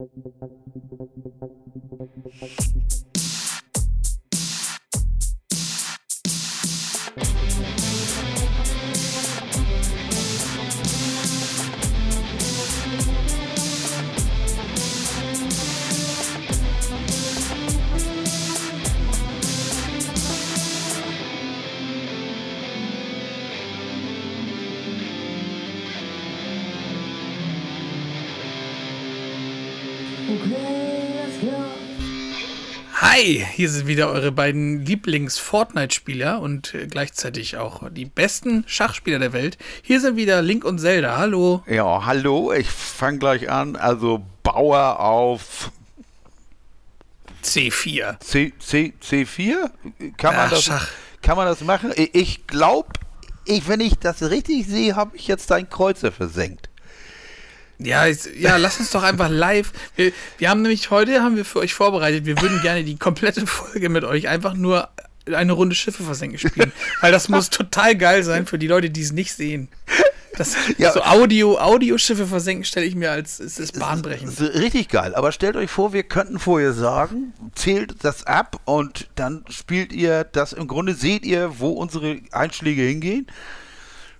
Thank you. Hi, hier sind wieder eure beiden Lieblings-Fortnite-Spieler und äh, gleichzeitig auch die besten Schachspieler der Welt. Hier sind wieder Link und Zelda. Hallo. Ja, hallo, ich fange gleich an. Also Bauer auf C4. C, C, C4? Kann man, Ach, das, Schach. kann man das machen? Ich- Ich glaube, ich, wenn ich das richtig sehe, habe ich jetzt dein Kreuzer versenkt. Ja, jetzt, ja, lass uns doch einfach live. Wir, wir haben nämlich heute haben wir für euch vorbereitet. Wir würden gerne die komplette Folge mit euch einfach nur eine Runde Schiffe versenken spielen, weil das muss total geil sein für die Leute, die es nicht sehen. Das, Ja. So Audio, Audioschiffe versenken stelle ich mir als es ist bahnbrechend. Ist richtig geil. Aber stellt euch vor, wir könnten vorher sagen, zählt das ab und dann spielt ihr das. Im Grunde seht ihr, wo unsere Einschläge hingehen.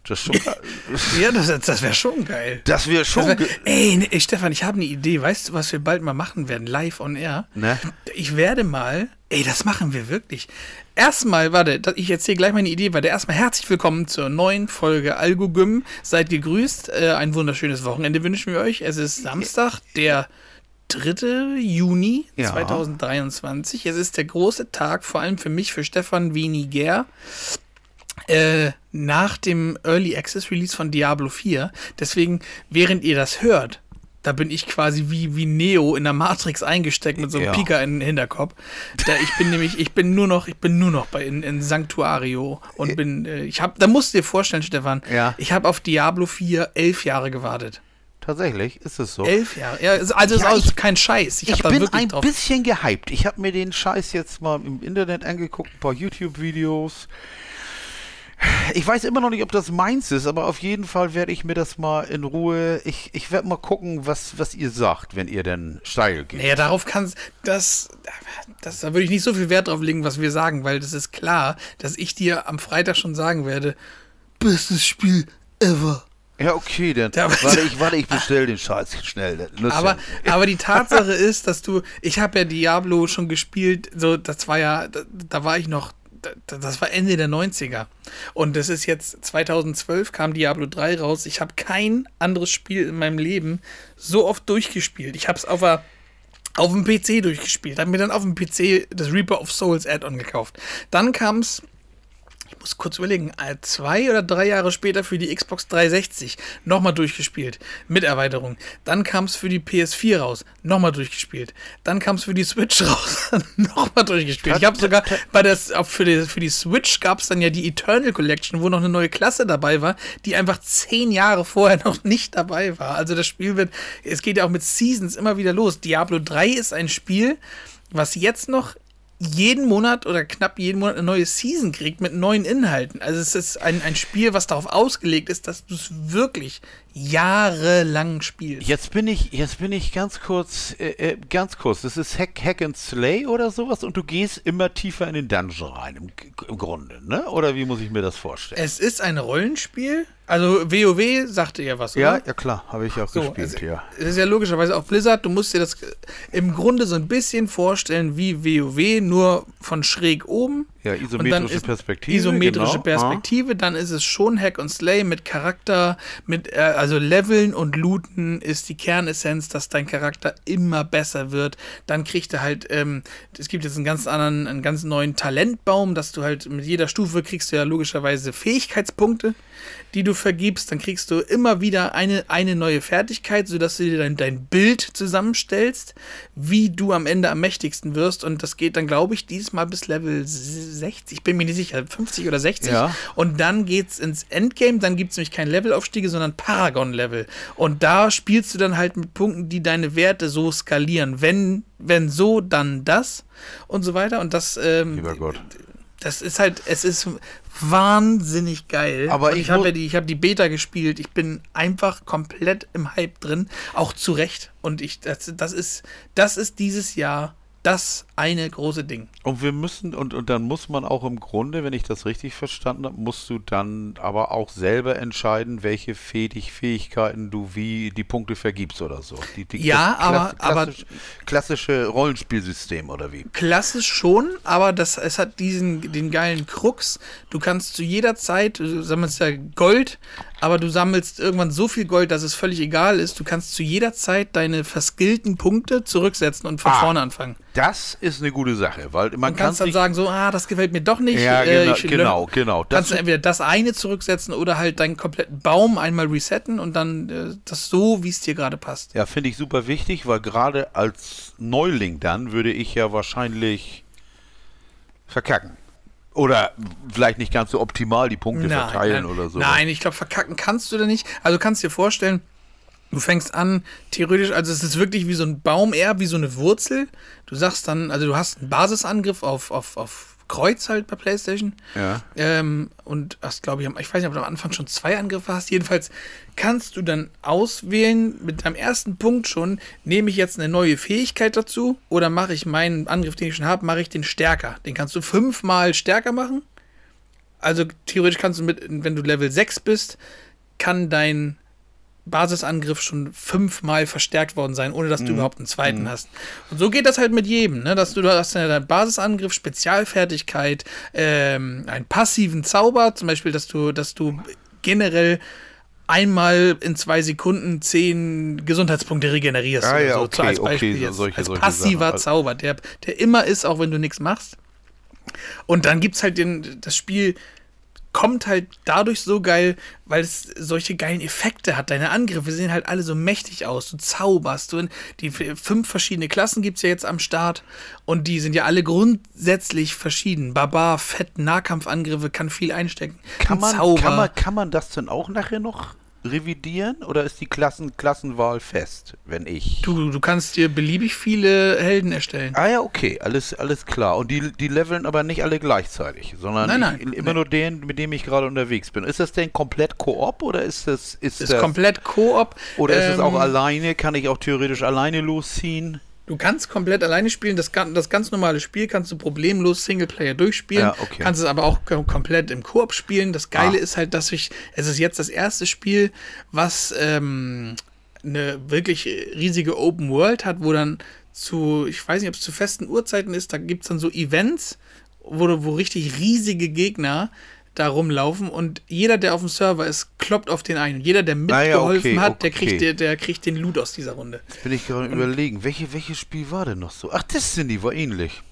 Das, ist schon geil. Ja, das, das wäre schon geil. das wäre Das schon. wär, ge- ey, nee, ey, Stefan, ich habe eine Idee. Weißt du, was wir bald mal machen werden? Live on air. Ne? Ich werde mal, ey, das machen wir wirklich. Erstmal, warte, ich erzähle gleich meine Idee, warte, erstmal herzlich willkommen zur neuen Folge Algogym. Seid gegrüßt, äh, ein wunderschönes Wochenende wünschen wir euch. Es ist Samstag, der 3. Juni Ja. 2023. Es ist der große Tag, vor allem für mich, für Stefan Weniger. Äh, nach dem Early Access Release von Diablo 4. Deswegen, während ihr das hört, da bin ich quasi wie, wie Neo in der Matrix eingesteckt mit so einem Ja. Pika in den Hinterkopf. Da, ich bin nämlich, ich bin nur noch, ich bin nur noch bei in, in Sanctuario und bin, äh, ich habe, da musst du dir vorstellen, Stefan, Ja. ich habe auf Diablo 4 elf Jahre gewartet. Tatsächlich ist es so. Elf Jahre. Ja, also Ja, ist ich- kein Scheiß. Ich, Ich bin ein drauf. bisschen gehypt. Ich habe mir den Scheiß jetzt mal im Internet angeguckt, ein paar YouTube-Videos. Ich weiß immer noch nicht, ob das meins ist, aber auf jeden Fall werde ich mir das mal in Ruhe. Ich, ich werde mal gucken, was, was ihr sagt, wenn ihr denn steil geht. Naja, darauf kannst das, das, da würde ich nicht so viel Wert drauf legen, was wir sagen, weil das ist klar, dass ich dir am Freitag schon sagen werde, bestes Spiel ever. Ja, okay, dann. Ja, warte, ich, warte, ich bestell den Scheiß schnell. Aber, ja- aber die Tatsache ist, dass du, ich habe ja Diablo schon gespielt, so, das war ja, da, da war ich noch, das war Ende der 90er. Und das ist jetzt 2012 kam Diablo 3 raus. Ich habe kein anderes Spiel in meinem Leben so oft durchgespielt. Ich habe es auf auf dem PC durchgespielt. Habe mir dann auf dem PC das Reaper of Souls Add-on gekauft. Dann kam es, ich muss kurz überlegen, äh, zwei oder drei Jahre später für die Xbox 360 nochmal durchgespielt. Mit Erweiterung. Dann kam es für die PS4 raus. Nochmal durchgespielt. Dann kam es für die Switch raus. nochmal durchgespielt. Ich habe sogar bei der, für, die, für die Switch gab es dann ja die Eternal Collection, wo noch eine neue Klasse dabei war, die einfach zehn Jahre vorher noch nicht dabei war. Also das Spiel wird, es geht ja auch mit Seasons immer wieder los. Diablo 3 ist ein Spiel, was jetzt noch jeden Monat oder knapp jeden Monat eine neue Season kriegt mit neuen Inhalten. Also es ist ein, ein Spiel, was darauf ausgelegt ist, dass du es wirklich jahrelang spielst. Jetzt bin ich, jetzt bin ich ganz kurz, äh, äh, ganz kurz. Das ist Hack, Hack and Slay oder sowas und du gehst immer tiefer in den Dungeon rein im, im Grunde, ne? Oder wie muss ich mir das vorstellen? Es ist ein Rollenspiel. Also WoW sagte ja was, ja, oder? ja klar, habe ich auch So, gespielt, es, ja. es ist ja logischerweise auch Blizzard, du musst dir das im Grunde so ein bisschen vorstellen wie WoW, nur von schräg oben. Ja, isometrische Perspektive. Isometrische genau. Perspektive, dann ist es schon Hack und Slay mit Charakter, mit äh, also Leveln und Looten ist die Kernessenz, dass dein Charakter immer besser wird. Dann kriegt er halt, ähm, es gibt jetzt einen ganz anderen, einen ganz neuen Talentbaum, dass du halt mit jeder Stufe kriegst du ja logischerweise Fähigkeitspunkte, die du vergibst. Dann kriegst du immer wieder eine, eine neue Fertigkeit, sodass du dir dein, dein Bild zusammenstellst, wie du am Ende am mächtigsten wirst. Und das geht dann, glaube ich, diesmal bis Level 60, ich bin mir nicht sicher, 50 oder 60. Ja. Und dann geht's ins Endgame, dann gibt's nämlich kein Levelaufstiege, sondern Paragon-Level. Und da spielst du dann halt mit Punkten, die deine Werte so skalieren. Wenn, wenn so, dann das und so weiter. Und das, ähm, Lieber Gott. Das ist halt, es ist wahnsinnig geil. Aber Und ich habe ja die, ich habe die Beta gespielt. Ich bin einfach komplett im Hype drin, auch zu Recht. Und ich, das, das ist, das ist dieses Jahr das eine große Ding. Und wir müssen, und, und dann muss man auch im Grunde, wenn ich das richtig verstanden habe, musst du dann aber auch selber entscheiden, welche Fähig Fähigkeiten du wie die Punkte vergibst oder so. Die, die Ja, aber- aber- klassisch, klassische Rollenspielsystem oder wie? Klassisch schon, aber das, es hat diesen, den geilen Krux. Du kannst zu jeder Zeit, du sammelst ja Gold, aber du sammelst irgendwann so viel Gold, dass es völlig egal ist. Du kannst zu jeder Zeit deine verskillten Punkte zurücksetzen und von Ah. vorne anfangen. Das ist eine gute Sache, weil man Du kann kannst dann sagen, so, ah, das gefällt mir doch nicht. Ja, äh, genau, genau, genau. Das Kannst du entweder das eine zurücksetzen oder halt deinen kompletten Baum einmal resetten und dann äh, das so, wie es dir gerade passt. Ja, finde ich super wichtig, weil gerade als Neuling dann würde ich ja wahrscheinlich verkacken. Oder vielleicht nicht ganz so optimal die Punkte verteilen oder so. Nein, ich glaube, verkacken kannst du da nicht. Also du kannst dir vorstellen, du fängst an, theoretisch, also es ist wirklich wie so ein Baum eher, wie so eine Wurzel. Du sagst dann, also du hast einen Basisangriff auf, auf, auf Kreuz halt bei PlayStation. Ja. Ähm, und hast, glaube ich, ich weiß nicht, ob du am Anfang schon zwei Angriffe hast. Jedenfalls kannst du dann auswählen, mit deinem ersten Punkt schon, nehme ich jetzt eine neue Fähigkeit dazu oder mache ich meinen Angriff, den ich schon habe, mache ich den stärker. Den kannst du fünfmal stärker machen. Also theoretisch kannst du mit, wenn du Level 6 bist, kann dein Basisangriff schon fünfmal verstärkt worden sein, ohne dass du überhaupt einen zweiten hast. Und so geht das halt mit jedem, ne? dass du da hast ja deinen Basisangriff, Spezialfertigkeit, ähm, einen passiven Zauber, zum Beispiel, dass du, dass du generell einmal in zwei Sekunden zehn Gesundheitspunkte regenerierst. Ah ja, so, okay, als okay, Beispiel so- jetzt. solche- als passiver Sachen. Also Zauber, der, der immer ist, auch wenn du nichts machst. Und dann gibt es halt den, das Spiel kommt halt dadurch so geil, weil es solche geilen Effekte hat. Deine Angriffe sehen halt alle so mächtig aus. Du zauberst. Du, die fünf verschiedene Klassen gibt es ja jetzt am Start. Und die sind ja alle grundsätzlich verschieden. Barbar, Fett, Nahkampfangriffe, kann viel einstecken. Kann man, Zauber. kann, man, kann man das denn auch nachher noch revidieren oder ist die Klassen, Klassenwahl fest, wenn ich. du, du kannst dir beliebig viele Helden erstellen. Ah ja, okay, alles, alles klar. Und die, die leveln aber nicht alle gleichzeitig, sondern Nein, nein, ich, immer nee. nur den, mit dem ich gerade unterwegs bin. Ist das denn komplett Koop oder ist das ist, Ist das, komplett Koop. oder ist es auch Ähm, alleine? Kann ich auch theoretisch alleine losziehen? Du kannst komplett alleine spielen. Das, das ganz normale Spiel kannst du problemlos Singleplayer durchspielen. Ja, okay. Kannst es aber auch kom- komplett im Koop spielen. Das Geile Ah. ist halt, dass ich, es ist jetzt das erste Spiel, was ähm, eine wirklich riesige Open World hat, wo dann zu, ich weiß nicht, ob es zu festen Uhrzeiten ist, da gibt es dann so Events, wo, du- wo richtig riesige Gegner da rumlaufen und jeder, der auf dem Server ist, kloppt auf den einen. Und jeder, der Ah ja, mitgeholfen okay, hat, der okay. kriegt, der, der kriegt den Loot aus dieser Runde. Jetzt bin ich gerade überlegen, welche, welches Spiel war denn noch so? Ach, Destiny war ähnlich.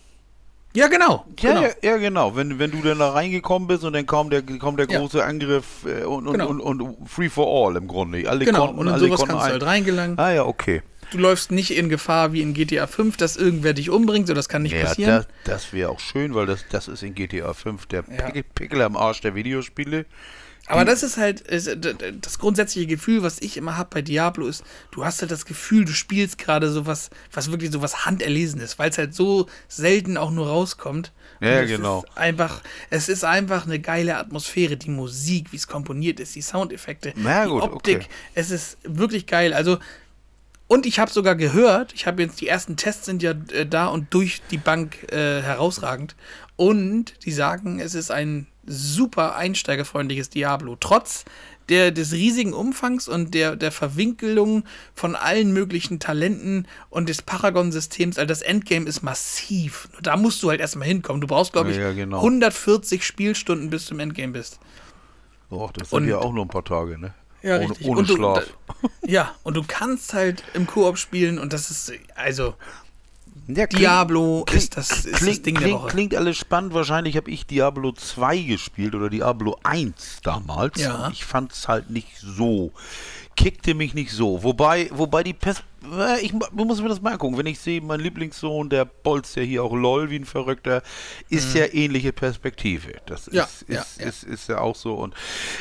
Ja, genau. Ja, genau. ja, ja, genau. Wenn, wenn du dann da reingekommen bist und dann kam der, kam der Ja. große Angriff äh, und, und, Genau. und, und Free for All im Grunde. Alle Genau, konnten, und in alle sowas konnten kannst du ein- halt reingelangen. Ah ja, okay. Du läufst nicht in Gefahr wie in GTA 5, dass irgendwer dich umbringt, so das kann nicht Ja, passieren. das, das wäre auch schön, weil das, das ist in GTA 5 der Ja. Pickel, Pickel am Arsch der Videospiele. Aber das ist halt ist, das grundsätzliche Gefühl, was ich immer habe bei Diablo, ist, du hast halt das Gefühl, du spielst gerade sowas, was wirklich sowas Handerlesenes, weil es halt so selten auch nur rauskommt. Ja, ja, Und es genau. Ist einfach, es ist einfach eine geile Atmosphäre, die Musik, wie es komponiert ist, die Soundeffekte, Na die gut, Optik. okay. Es ist wirklich geil. Also und ich habe sogar gehört, ich habe jetzt die ersten Tests sind ja äh, da und durch die Bank äh, herausragend. Und die sagen, es ist ein super einsteigerfreundliches Diablo. Trotz der, des riesigen Umfangs und der, der Verwinkelung von allen möglichen Talenten und des Paragon-Systems. Also das Endgame ist massiv. Da musst du halt erstmal hinkommen. Du brauchst, glaube ich, Ja, genau. 140 Spielstunden, bis du im Endgame bist. Och, das Und- sind ja auch nur ein paar Tage, ne? Ja, ohne richtig. ohne und du, Schlaf. Da, ja, und du kannst halt im Koop spielen und das ist, also, Ja, klingt- Diablo klingt- ist das, ist das klingt, Ding der klingt, Woche. klingt alles spannend. Wahrscheinlich habe ich Diablo 2 gespielt oder Diablo 1 damals. Ja. Ich fand es halt nicht so. Kickte mich nicht so. Wobei, wobei die Pers ich mu- muss mir das mal angucken. Wenn ich sehe, mein Lieblingssohn, der bolzt ja hier auch LOL wie ein Verrückter, ist ja ähnliche Perspektive. Das Mhm. Ja, ist, ja, ist, ja. Ist, ist ja auch so. Und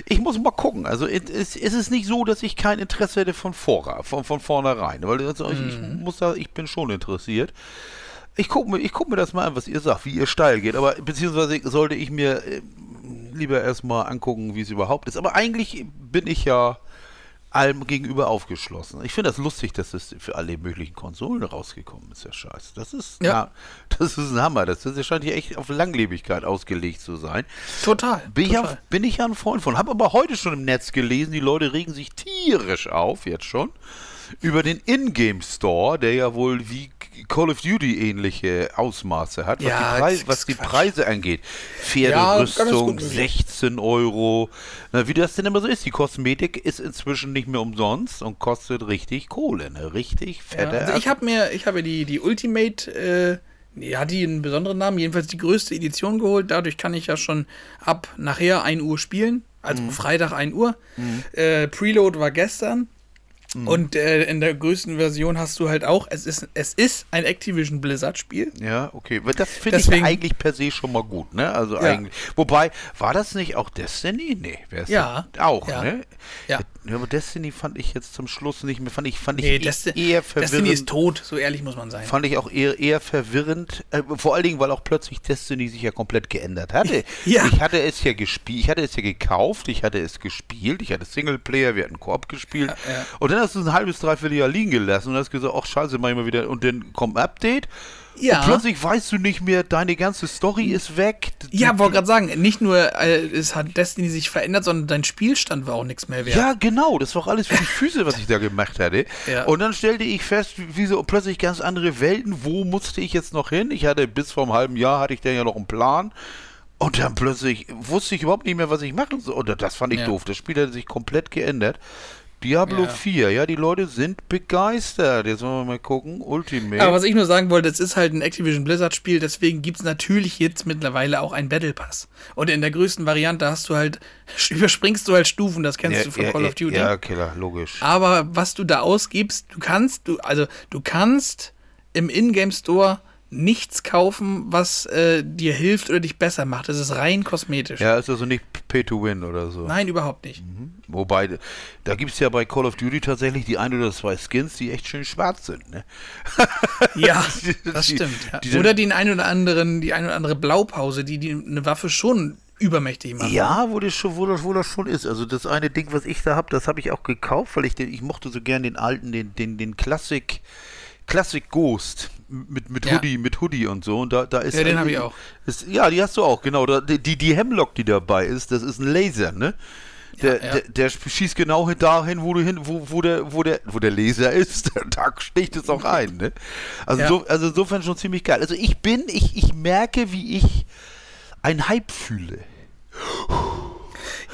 ich muss mal gucken. Also es, es, ist nicht so, dass ich kein Interesse hätte von, vorra, von, von vornherein. Weil also, ich, ich Mhm. muss da, ich bin schon interessiert. Ich gucke mir, ich guck mir das mal an, was ihr sagt, wie ihr steil geht. Aber beziehungsweise sollte ich mir äh, lieber erstmal angucken, wie es überhaupt ist. Aber eigentlich bin ich ja allem gegenüber aufgeschlossen. Ich finde das lustig, dass es für alle möglichen Konsolen rausgekommen ist, der Scheiß. Das ist, Ja. ja. das ist ein Hammer. Das, das scheint hier echt auf Langlebigkeit ausgelegt zu sein. Total. Bin ich, ja, total. bin ich ja ein Freund von. Habe aber heute schon im Netz gelesen, die Leute regen sich tierisch auf, jetzt schon, über den Ingame Store, der ja wohl wie Call of Duty ähnliche Ausmaße hat, was, Ja, die, Preis, was die. Preise angeht. Ja, Pferderüstung, möglich. 16 Euro. Na, wie das denn immer so ist. Die Kosmetik ist inzwischen nicht mehr umsonst und kostet richtig Kohle, ne? Richtig Ja, fette also ich habe mir, ich habe die, die Ultimate, äh, die hat die einen besonderen Namen, jedenfalls die größte Edition geholt. Dadurch kann ich ja schon ab nachher 1 Uhr spielen, also Mhm. Freitag 1 Uhr. Äh, Preload war gestern. Mhm. Und äh, in der größten Version hast du halt auch, es ist, es ist ein Activision Blizzard-Spiel. Ja, okay. Das finde ich eigentlich per se schon mal gut, ne? Also Ja. eigentlich. Wobei, war das nicht auch Destiny? Nee, wer ist Ja. Auch, Ja. ne? Ja. Ja, aber Destiny fand ich jetzt zum Schluss nicht mehr, fand ich, fand Nee, ich Desti eher verwirrend. Destiny ist tot, so ehrlich muss man sein. Fand ich auch eher, eher verwirrend, äh, vor allen Dingen, weil auch plötzlich Destiny sich ja komplett geändert hatte. Ja. Ich hatte es ja gespielt, ich hatte es ja gekauft, ich hatte es gespielt, ich hatte Singleplayer, wir hatten Koop gespielt. Und dann hast du ein halbes, dreiviertel Jahr liegen gelassen und hast gesagt, ach scheiße, mach ich mal wieder. Und dann kommt ein Update. Ja. Und plötzlich weißt du nicht mehr, deine ganze Story ist weg. Ja, wollte gerade sagen, nicht nur äh, es hat Destiny sich verändert, sondern dein Spielstand war auch nichts mehr wert. Ja, genau, das war auch alles für die Füße, was ich da gemacht hatte. Ja. Und dann stellte ich fest, wie wie so plötzlich ganz andere Welten, wo musste ich jetzt noch hin? Ich hatte bis vor einem halben Jahr hatte ich dann ja noch einen Plan. Und dann plötzlich wusste ich überhaupt nicht mehr, was ich machen soll. Und das fand ich Ja. doof. Das Spiel hat sich komplett geändert. Diablo Ja. 4, ja, die Leute sind begeistert. Jetzt wollen wir mal gucken. Ultimate. Aber was ich nur sagen wollte, es ist halt ein Activision Blizzard-Spiel, deswegen gibt es natürlich jetzt mittlerweile auch einen Battle Pass. Und in der größten Variante hast du halt, überspringst du halt Stufen, das kennst ja, du von ja, Call of Duty. Ja, Killer, logisch. Aber was du da ausgibst, du kannst, du, also du kannst im Ingame Store nichts kaufen, was äh, dir hilft oder dich besser macht. Das ist rein kosmetisch. Ja, ist also nicht Pay to Win oder so. Nein, überhaupt nicht. Wobei, da gibt es ja bei Call of Duty tatsächlich die ein oder zwei Skins, die echt schön schwarz sind. Ne? Ja, das Die- stimmt. Ja. die Oder den ein oder anderen, die ein oder andere Blaupause, die, die eine Waffe schon übermächtig macht. Ja, wo das, schon, wo, das, wo das schon ist. Also das eine Ding, was ich da habe, das habe ich auch gekauft, weil ich den, ich mochte so gern den alten, den, den, den Classic, Classic Ghost mit, mit Ja. Hoodie, mit Hoodie und so. Und da, da ist Ja, den ein- hab ich auch. Ist, ja, die hast du auch, genau. Da, die, die Hemlock, die dabei ist, das ist ein Laser, ne? Der, Ja, ja. der, der schießt genau hin- dahin, wo du hin, wo, wo der, wo der, wo der Laser ist. Da sticht es auch ein, ne? Also, Ja. so, also insofern schon ziemlich geil. Also ich bin, ich, ich merke, wie ich ein Hype fühle.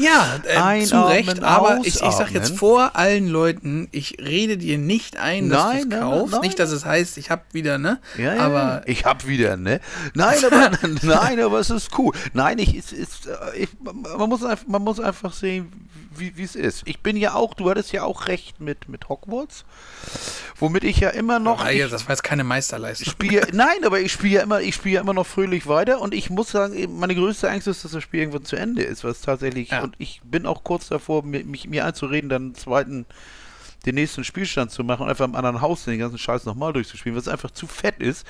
Ja, äh, zu Einatmen, Recht, aber ich, ich sag ausatmen. jetzt vor allen Leuten, ich rede dir nicht ein, dass du es kaufst. nein, nicht, dass es heißt, ich hab wieder, ne? Ja, ja, aber ich hab wieder, ne? Nein, aber nein, aber es ist cool. Nein, ich, es ist, äh, ich, man muss einfach, man muss einfach sehen, wie es ist. Ich bin ja auch, du hattest ja auch recht mit mit Hogwarts, womit ich ja immer noch Ah, ja, das war jetzt keine Meisterleistung. spiele. Nein, aber ich spiele ja immer, ich spiele ja immer noch fröhlich weiter und ich muss sagen, meine größte Angst ist, dass das Spiel irgendwann zu Ende ist, was tatsächlich Ja. Und ich bin auch kurz davor, mir, mich, mir einzureden, dann zweiten den nächsten Spielstand zu machen und einfach im anderen Haus den ganzen Scheiß nochmal durchzuspielen, was einfach zu fett ist.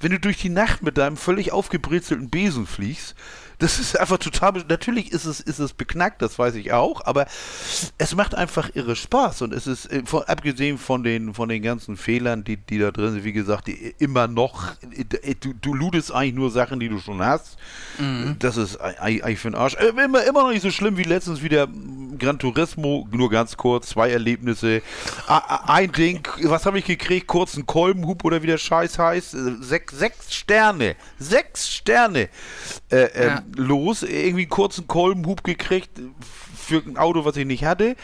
Wenn du durch die Nacht mit deinem völlig aufgebrezelten Besen fliegst, das ist einfach total. Natürlich ist es, ist es beknackt, das weiß ich auch, aber es macht einfach irre Spaß und es ist, äh, von, abgesehen von den, von den ganzen Fehlern, die, die da drin sind, wie gesagt, die immer noch, äh, du, du lootest eigentlich nur Sachen, die du schon hast. Das ist ei- ei- eigentlich für den Arsch. Äh, Immer, immer noch nicht so schlimm wie letztens wieder Gran Turismo, nur ganz kurz, zwei Erlebnisse. Ein Ding, was habe ich gekriegt? Kurzen Kolbenhub oder wie der Scheiß heißt. Äh, Sechs, sechs Sterne. Sechs Sterne. Äh, ähm, Ja. Los, irgendwie einen kurzen Kolbenhub gekriegt für ein Auto, was ich nicht hatte.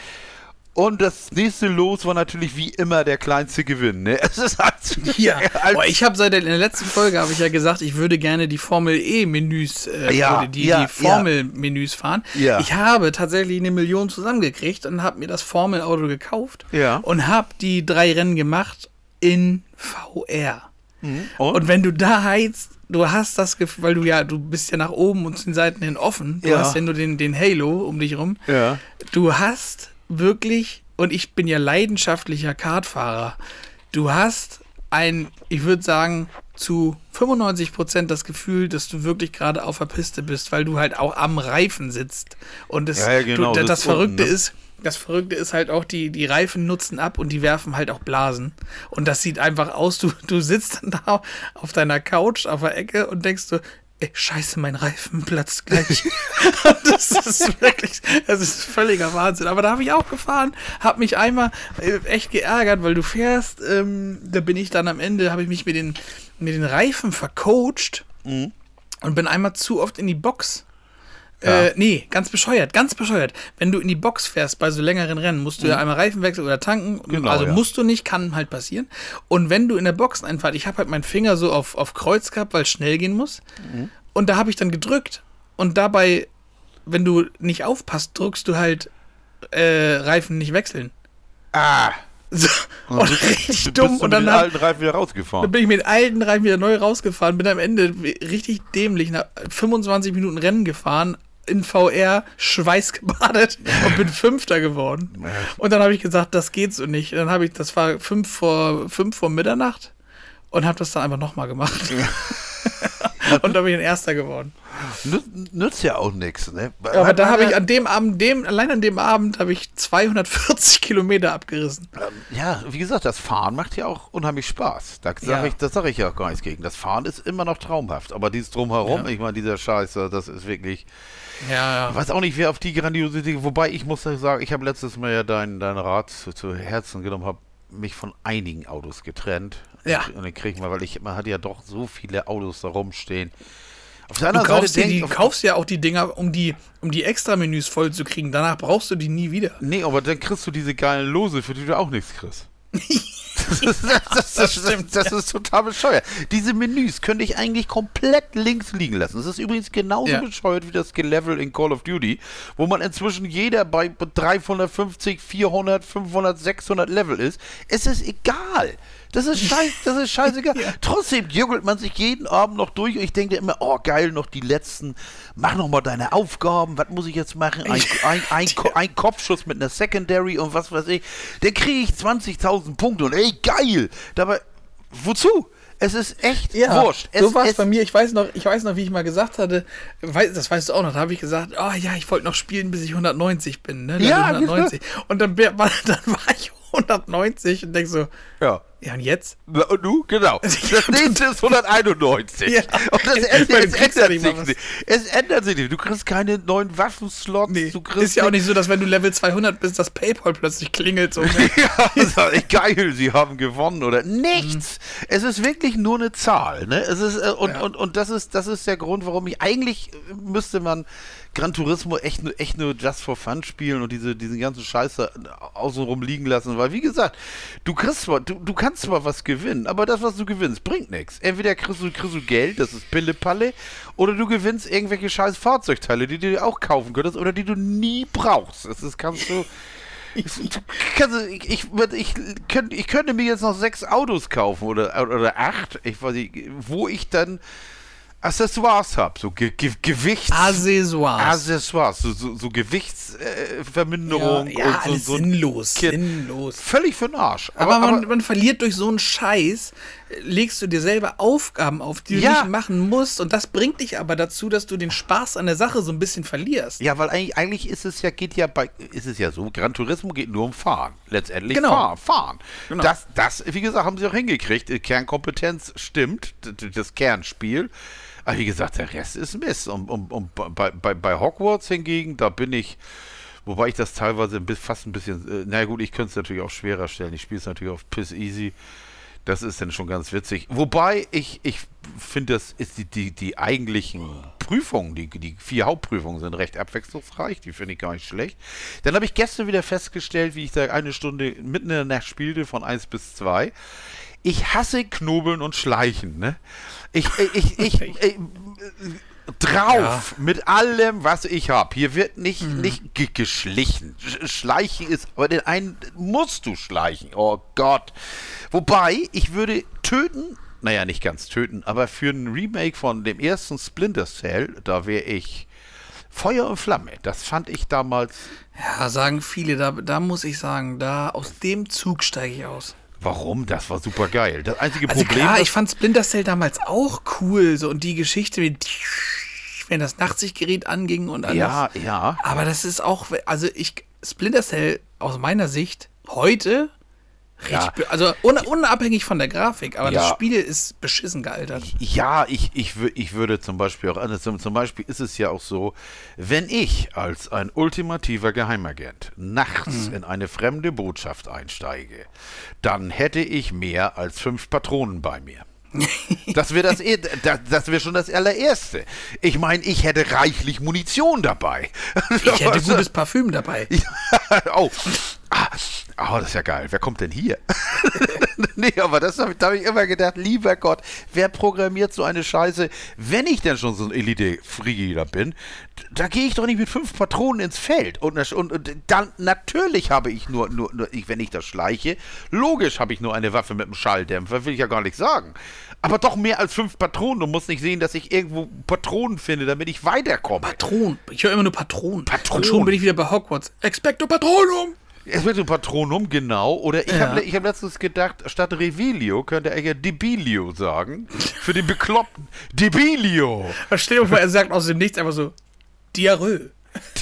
Und das nächste Los war natürlich wie immer der kleinste Gewinn. Ne? Es ist halt, Ja, Boah, ich habe seit der, in der letzten Folge habe ich ja gesagt, ich würde gerne die Formel E Menüs, äh, Ja, die, ja, die Formel Menüs fahren. Ja. Ich habe tatsächlich eine Million zusammengekriegt und habe mir das Formel Auto gekauft Ja. und habe die drei Rennen gemacht in VR. und? Und wenn du da heizt, du hast das Gefühl, weil du ja, du bist ja nach oben und zu den Seiten hin offen. Du Ja. hast ja nur den, den Halo um dich rum. ja. Du hast wirklich, und ich bin ja leidenschaftlicher Kartfahrer, du hast ein, ich würde sagen, zu 95% das Gefühl, dass du wirklich gerade auf der Piste bist, weil du halt auch am Reifen sitzt. Und das, Ja, ja, genau, du, das, das Verrückte unten, ne? ist, das Verrückte ist halt auch, die, die Reifen nutzen ab und die werfen halt auch Blasen. Und das sieht einfach aus, du, du sitzt dann da auf deiner Couch auf der Ecke und denkst so, ey, scheiße, mein Reifen platzt gleich. Das ist wirklich, das ist völliger Wahnsinn. Aber da habe ich auch gefahren, habe mich einmal äh, echt geärgert, weil du fährst, ähm, da bin ich dann am Ende, habe ich mich mit den, mit den Reifen vercoacht Mhm. und bin einmal zu oft in die Box. Ja. Äh, nee, ganz bescheuert, ganz bescheuert. Wenn du in die Box fährst bei so längeren Rennen, musst du ja einmal Reifen wechseln oder tanken. Mhm. Genau, also ja. musst du nicht, kann halt passieren. Und wenn du in der Boxeneinfahrt, ich habe halt meinen Finger so auf, auf Kreuz gehabt, weil es schnell gehen muss. Mhm. Und da habe ich dann gedrückt. Und dabei, wenn du nicht aufpasst, drückst du halt äh, Reifen nicht wechseln. Ah. So, und bist- richtig bist dumm. du Und mit dann den hab, alten Reifen wieder dann rausgefahren. bin ich mit alten Reifen wieder neu rausgefahren, bin am Ende richtig dämlich nach 25 Minuten Rennen gefahren, in VR schweißgebadet und bin Fünfter geworden. Und dann habe ich gesagt, das geht so nicht. Dann habe ich, das war fünf vor, fünf vor Mitternacht und habe das dann einfach nochmal gemacht. und da bin ich ein Erster geworden. Nüt- Nützt ja auch nichts, ne? Aber da habe ich an dem Abend, dem, allein an dem Abend habe ich 240 Kilometer abgerissen. Ja, wie gesagt, das Fahren macht ja auch unheimlich Spaß. Da sag Ja. ich, das sage ich ja auch gar nichts gegen. Das Fahren ist immer noch traumhaft. Aber dieses Drumherum, Ja. ich meine, dieser Scheiße, das ist wirklich. Ja, Ich weiß auch nicht, wer auf die Grandiosität. Wobei ich muss sagen, ich habe letztes Mal ja deinen dein Rat zu, zu Herzen genommen, habe mich von einigen Autos getrennt. Ja. Und dann krieg ich mal, weil ich, man hat ja doch so viele Autos da rumstehen. Auf der Du anderen kaufst, dir Seite die, denk- kaufst ja auch die Dinger, um die, um die Extra-Menüs voll zu kriegen. Danach brauchst du die nie wieder. Nee, aber dann kriegst du diese geilen Lose, für die du auch nichts kriegst. Das, ist- das, das, das, das ist total bescheuert. Diese Menüs könnte ich eigentlich komplett links liegen lassen. Das ist übrigens genauso Ja. bescheuert wie das Gelevel in Call of Duty, wo man inzwischen jeder bei 350, 400, 500, 600 Level ist. Es ist egal. Das ist scheiß, das ist scheißegal. Ja. Trotzdem juggelt man sich jeden Abend noch durch und ich denke immer, oh geil, noch die letzten, mach noch mal deine Aufgaben, was muss ich jetzt machen? Ein, ein, ein, ein Kopfschuss mit einer Secondary und was weiß ich. Dann kriege ich 20.000 Punkte und ey, geil. Dabei, wozu? Es ist echt wurscht. Es, so war es bei mir. Ich weiß noch, ich weiß noch, wie ich mal gesagt hatte, weiß, das weißt du auch noch, da habe ich gesagt, oh ja, ich wollte noch spielen, bis ich 190 bin, ne? Level Ja, 190. Und dann, dann war ich 190 und denk so, ja. Ja und jetzt? Und du? Genau. Das nächste ist 191. Ja. Und das, es, du es, ändert sich nicht. Es ändert sich nicht. Du kriegst keine neuen Waffenslots. Nee, du kriegst ist ja auch nicht so, dass wenn du Level 200 bist, das Paypal plötzlich klingelt. So. Ja, ich, geil, sie haben gewonnen oder nichts. Es ist wirklich nur eine Zahl, ne? Es ist äh, und, Ja. und, und das ist das ist der Grund, warum ich eigentlich müsste man Gran Turismo echt nur echt nur just for fun spielen und diese diesen ganzen Scheiße außenrum liegen lassen, weil wie gesagt, du kriegst du, du kannst zwar was gewinnen, aber das was du gewinnst bringt nichts. Entweder kriegst du kriegst du Geld, das ist Pille-Palle, oder du gewinnst irgendwelche scheiß Fahrzeugteile, die du dir auch kaufen könntest oder die du nie brauchst. Das ist kannst du kannst, ich, ich, ich, könnte, ich könnte mir jetzt noch sechs Autos kaufen oder, oder acht, ich weiß nicht, wo ich dann Accessoires habe, so Ge Ge Gewichts... Accessoires. Accessoires, so, so, so Gewichtsverminderung äh, ja, ja so, alles so sinnlos, sinnlos. völlig für den Arsch. Aber, man, man verliert durch so einen Scheiß, legst du dir selber Aufgaben auf, die du Ja. nicht machen musst. Und das bringt dich aber dazu, dass du den Spaß an der Sache so ein bisschen verlierst. Ja, weil eigentlich, eigentlich ist es ja, geht ja bei, ist es ja so, Gran Turismo geht nur um Fahren. Letztendlich Genau. fahren, fahren. Genau. Das, das, wie gesagt, haben sie auch hingekriegt. Die Kernkompetenz stimmt, das Kernspiel. Aber wie gesagt, der Rest ist Mist. Und, und, und bei, bei, bei Hogwarts hingegen, da bin ich, wobei ich das teilweise fast ein bisschen, äh, na gut, ich könnte es natürlich auch schwerer stellen. Ich spiele es natürlich auf Piss Easy. Das ist dann schon ganz witzig. Wobei ich, ich finde, das ist die, die, die eigentlichen Prüfungen, die, die vier Hauptprüfungen sind recht abwechslungsreich, die finde ich gar nicht schlecht. Dann habe ich gestern wieder festgestellt, wie ich da eine Stunde mitten in der Nacht spielte, von 1 bis 2. Ich hasse Knobeln und Schleichen, ne? Ich, ich, ich, ich, ich drauf mit allem, was ich habe. Hier wird nicht, nicht ge geschlichen. Sch- Schleichen ist, aber den einen musst du schleichen. Oh Gott. Wobei, ich würde töten, naja, nicht ganz töten, aber für ein Remake von dem ersten Splinter Cell, da wäre ich Feuer und Flamme. Das fand ich damals. Ja, sagen viele, da, da muss ich sagen, da aus dem Zug steige ich aus. Warum? Das war super geil. Das einzige Also Problem klar, das- ich fand Splinter Cell damals auch cool. So, und die Geschichte mit, wenn das Nachtsichtgerät anging und alles. Ja, ja. Aber das ist auch, also ich, Splinter Cell aus meiner Sicht heute, Ja. also un, unabhängig von der Grafik, aber das Ja. Spiel ist beschissen gealtert. Ja, ich, ich, ich würde zum Beispiel auch, also zum, zum Beispiel ist es ja auch so, wenn ich als ein ultimativer Geheimagent nachts in eine fremde Botschaft einsteige, dann hätte ich mehr als fünf Patronen bei mir. Das wäre das, eh- das, das wäre schon das allererste. Ich meine, ich hätte reichlich Munition dabei. Ich hätte gutes Parfüm dabei. oh. Ah, oh, das ist ja geil. Wer kommt denn hier? nee, aber das habe ich, da hab ich immer gedacht, lieber Gott, wer programmiert so eine Scheiße, wenn ich denn schon so ein Elite-Freaky bin, da gehe ich doch nicht mit fünf Patronen ins Feld. Und, und, und dann, natürlich habe ich nur, nur, nur ich, wenn ich das schleiche, logisch habe ich nur eine Waffe mit einem Schalldämpfer, will ich ja gar nicht sagen. Aber doch mehr als fünf Patronen. Du musst nicht sehen, dass ich irgendwo Patronen finde, damit ich weiterkomme. Patron. Ich höre immer nur Patronen. Patron. Und schon bin ich wieder bei Hogwarts. Expecto Patronum! Es wird ein Patronum, genau. Oder ich Ja. habe ich hab letztens gedacht, statt Revelio könnte er ja Debilio sagen. Für den Bekloppten. Debilio! Stell dir vor, er sagt aus dem Nichts einfach so, Diarrhoe.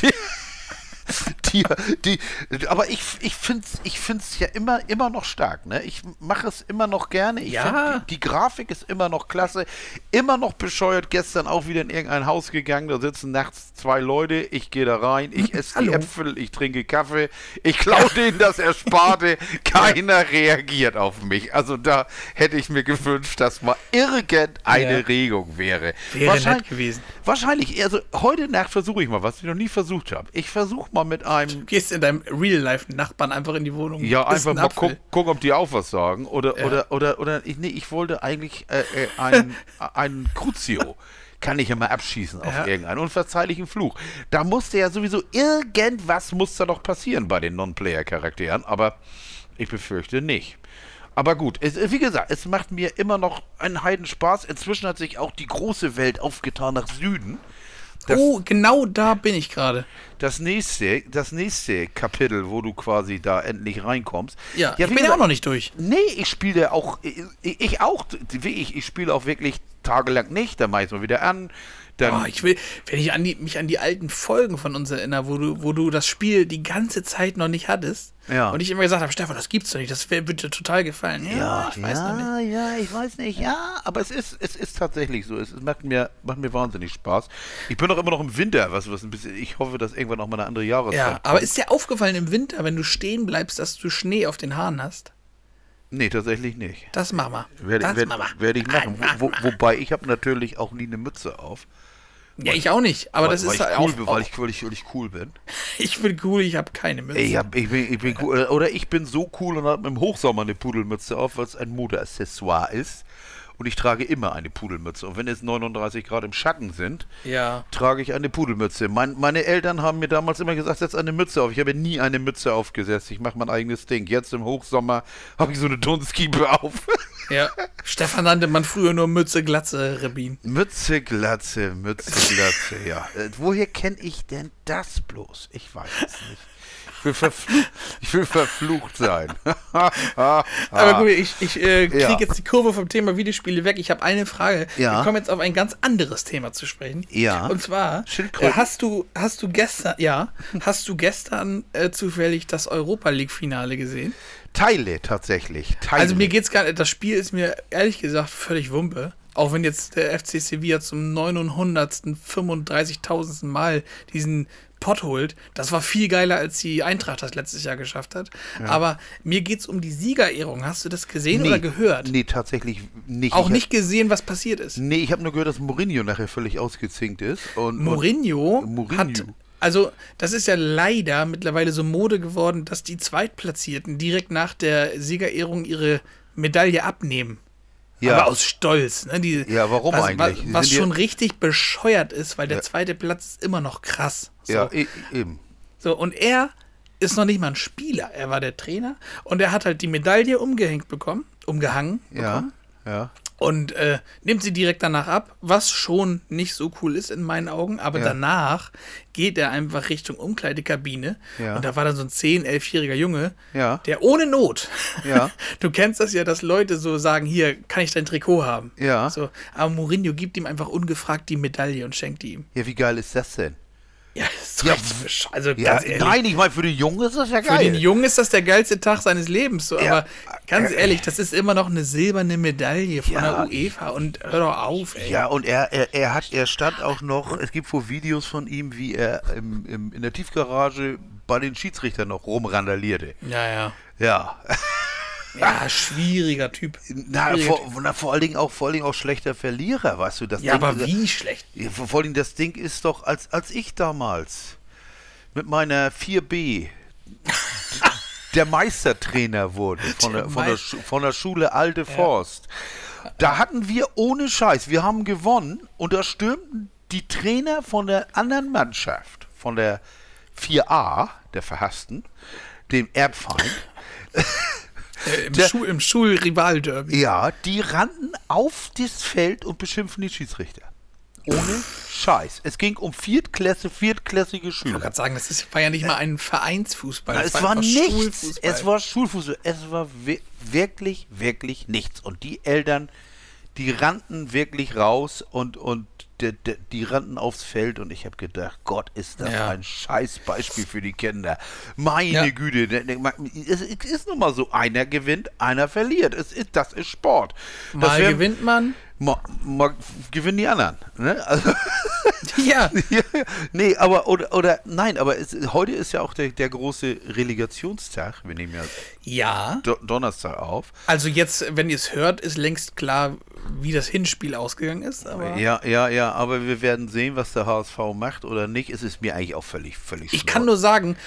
Die, die, aber ich, ich finde es ich find's ja immer, immer noch stark. Ne? Ich mache es immer noch gerne. Ich Ja. find, die, Grafik ist immer noch klasse. Immer noch bescheuert. Gestern auch wieder in irgendein Haus gegangen. Da sitzen nachts zwei Leute. Ich gehe da rein. Ich esse die. Äpfel. Ich trinke Kaffee. Ich klaue denen das Ersparte. Keiner reagiert auf mich. Also da hätte ich mir gewünscht, dass mal irgendeine Ja. Regung wäre. Wäre Wahrscheinlich- nett gewesen. Wahrscheinlich, also heute Nacht versuche ich mal, was ich noch nie versucht habe. Ich versuche mal mit einem, Du gehst in deinem Real-Life-Nachbarn einfach in die Wohnung. ja, einfach mal gucken, guck, ob die auch was sagen. Oder, Ja. oder, oder, oder, ich, nee, ich wollte eigentlich äh, äh, einen, einen Crucio. Kann ich ja mal abschießen auf Ja. irgendeinen unverzeihlichen Fluch. Da musste ja sowieso irgendwas muss da doch passieren bei den Non-Player-Charakteren, aber ich befürchte nicht. Aber gut, es, wie gesagt, es macht mir immer noch einen Heidenspaß. Inzwischen hat sich auch die große Welt aufgetan nach Süden. Das- Oh, genau da bin ich gerade. das nächste, das nächste Kapitel, wo du quasi da endlich reinkommst. Ja, ich wie bin ja auch noch nicht durch. Nee, ich spiele auch, ich, ich auch, ich, ich spiele auch wirklich tagelang nicht, dann mache ich es mal wieder an. Dann, Oh, ich will, wenn ich an die, mich an die alten Folgen von uns erinnere, wo du, wo du das Spiel die ganze Zeit noch nicht hattest. Ja. Und ich immer gesagt habe, Stefan, das gibt's doch nicht, das wär, wird dir total gefallen. Ja, ich weiß noch nicht. ja, ja, ich weiß nicht, ja, aber es ist, es ist tatsächlich so. Es, es macht, mir, macht mir wahnsinnig Spaß. Ich bin auch immer noch im Winter, was, was ein bisschen, ich hoffe, dass irgendwann auch mal eine andere Jahreszeit Ja, kommt. aber ist dir aufgefallen im Winter, wenn du stehen bleibst, dass du Schnee auf den Haaren hast? Nee, tatsächlich nicht. Das mach mal. Werde, das werd, mach mal. werde ich machen. Wo, mach wo, wobei, ich habe natürlich auch nie eine Mütze auf. Ja, ich auch nicht. Aber weil, das weil ist ich halt cool auch, bin, weil, ich, weil, ich, weil ich cool bin. ich bin cool, ich habe keine Mütze. Ich, hab, ich, bin, ich bin cool. Oder ich bin so cool und habe im Hochsommer eine Pudelmütze auf, weil es ein Modeaccessoire ist. Und ich trage immer eine Pudelmütze. Und wenn es 39 Grad im Schatten sind, ja. trage ich eine Pudelmütze. Mein, meine Eltern haben mir damals immer gesagt, setz eine Mütze auf. Ich habe nie eine Mütze aufgesetzt. Ich mache mein eigenes Ding. Jetzt im Hochsommer habe ich so eine Dunstkiebe auf. Ja. Stefan nannte man früher nur Mütze, Glatze, Rebin. Mütze, Glatze, Mütze, Glatze, ja. Äh, woher kenne ich denn das bloß? Ich weiß es nicht. Ich will, verflucht, ich will verflucht sein. Aber gut, ich, ich äh, kriege Ja. jetzt die Kurve vom Thema Videospiele weg. Ich habe eine Frage. Ja. Wir kommen jetzt auf ein ganz anderes Thema zu sprechen. Ja. Und zwar, äh, hast du, hast du gestern, ja, hast du gestern äh, zufällig das Europa League-Finale gesehen? Teile tatsächlich. Teile. Also mir geht's gar nicht, das Spiel ist mir ehrlich gesagt völlig Wumpe. Auch wenn jetzt der FC Sevilla zum 900. 35.000. Mal diesen Pott holt, das war viel geiler, als die Eintracht das letztes Jahr geschafft hat. Aber mir geht's um die Siegerehrung. Hast du das gesehen oder gehört? Nee, tatsächlich nicht. Auch Ich nicht gesehen, was passiert ist. Hab, nee, ich habe nur gehört, dass Mourinho nachher völlig ausgezinkt ist. Und, Mourinho, und, Mourinho. hat. Also, das ist ja leider mittlerweile so Mode geworden, dass die Zweitplatzierten direkt nach der Siegerehrung ihre Medaille abnehmen. Ja. Aber aus Stolz. Ne? Die, Ja, warum was, eigentlich? Was, was schon richtig bescheuert ist, weil der Ja. zweite Platz ist immer noch krass. So. Ja, e eben. so, und er ist noch nicht mal ein Spieler. Er war der Trainer und er hat halt die Medaille umgehängt bekommen, umgehangen Ja, bekommen. Ja. und äh, nimmt sie direkt danach ab, was schon nicht so cool ist in meinen Augen, aber Ja. danach geht er einfach Richtung Umkleidekabine Ja. und da war dann so ein 10-, 11-jähriger Junge, Ja. der ohne Not, Ja. du kennst das ja, dass Leute so sagen, hier, kann ich dein Trikot haben? Ja. So, aber Mourinho gibt ihm einfach ungefragt die Medaille und schenkt die ihm. Ja, wie geil ist das denn? Ja, das ist Ja, also Ja, ganz ehrlich. nein, ich meine, für den Jungen ist das ja Für geil. den Jungen ist das der geilste Tag seines Lebens. So, Ja. aber ganz ehrlich, das ist immer noch eine silberne Medaille von Ja. der UEFA und hör doch auf, ey. Ja, und er, er, er hat, er stand auch noch, es gibt wohl Videos von ihm, wie er im, im, in der Tiefgarage bei den Schiedsrichtern noch rumrandalierte. Ja, ja. Ja. Ja, schwieriger Typ. Na, Schwieriger vor, Typ. na, vor allen Dingen auch, vor allen Dingen auch schlechter Verlierer, weißt du, das Ja, Ding, aber wie schlecht. Ja, vor allen Dingen das Ding ist doch, als, als ich damals mit meiner 4B der Meistertrainer wurde von der, von der, von der Schule Alte Forst. Da hatten wir ohne Scheiß, wir haben gewonnen und da stürmten die Trainer von der anderen Mannschaft, von der 4A, der Verhassten, dem Erbfeind, Äh, Im, Der- Schul, Im Schulrival-Derby. ja, die rannten auf das Feld und beschimpfen die Schiedsrichter. Ohne Scheiß. Es ging um Viertklässe, viertklassige Ich Schüler. wollte gerade sagen, das ist, war ja nicht mal ein Vereinsfußball. Na, es war einfach nichts. Es war Schulfußball. Es war wi- wirklich, wirklich nichts. Und die Eltern, die rannten wirklich raus und, und die, die, die rannten aufs Feld und ich habe gedacht, Gott, ist das Ja. ein scheiß Beispiel für die Kinder. Meine Ja. Güte, ne- ne- es ist nun mal so, einer gewinnt, einer verliert. Es ist, das ist Sport. Das Mal wär- gewinnt man. Gewinnen die anderen. Ne? Also, Ja. nee, aber oder, oder nein, aber es, heute ist ja auch der, der große Relegationstag. Wir nehmen ja Ja. Do Donnerstag auf. Also jetzt, wenn ihr es hört, ist längst klar, wie das Hinspiel ausgegangen ist. Aber Ja, ja, ja, aber wir werden sehen, was der HSV macht oder nicht. Es ist mir eigentlich auch völlig, völlig ich kann nur sagen,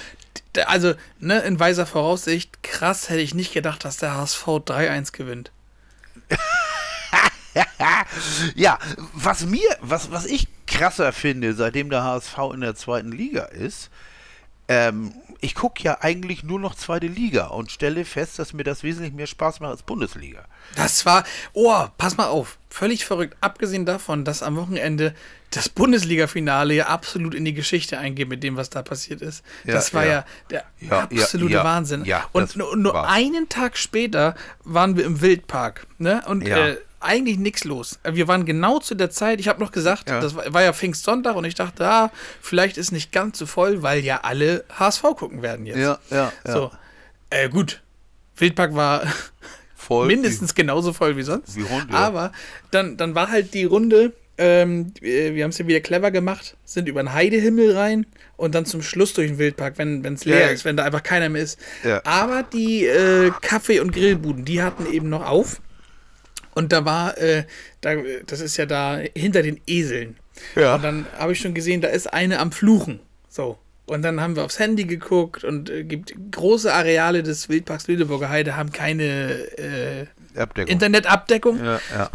also ne, in weiser Voraussicht, krass hätte ich nicht gedacht, dass der HSV 3-1 gewinnt. Ja, was mir, was, was ich krasser finde, seitdem der HSV in der zweiten Liga ist, ähm, ich gucke ja eigentlich nur noch zweite Liga und stelle fest, dass mir das wesentlich mehr Spaß macht als Bundesliga. Das war, oh, pass mal auf, völlig verrückt. Abgesehen davon, dass am Wochenende das Bundesliga-Finale ja absolut in die Geschichte eingeht mit dem, was da passiert ist. Ja, das war ja. ja, der Ja, absolute Wahnsinn. ja, und nur, nur einen Tag später waren wir im Wildpark. Ne? Und Ja. äh, eigentlich nichts los. Wir waren genau zu der Zeit, ich habe noch gesagt, Ja. das war, war ja Pfingstsonntag und ich dachte, ah, vielleicht ist nicht ganz so voll, weil ja alle HSV gucken werden jetzt. Ja, ja, ja. So, äh, gut. Wildpark war Voll. mindestens genauso voll wie sonst. Wie Hunde. Aber dann, dann war halt die Runde, ähm, wir wir haben es ja wieder clever gemacht, sind über den Heidehimmel rein und dann zum Schluss durch den Wildpark, wenn es leer Ja. ist, wenn da einfach keiner mehr ist. Ja. Aber die äh, Kaffee- und Grillbuden, die hatten eben noch auf. Und da war, äh, da, das ist ja da hinter den Eseln. Ja. Und dann habe ich schon gesehen, da ist eine am Fluchen. So. Und dann haben wir aufs Handy geguckt und äh, gibt große Areale des Wildparks Lüneburger Heide haben keine äh, Abdeckung. Internetabdeckung. ja, ja.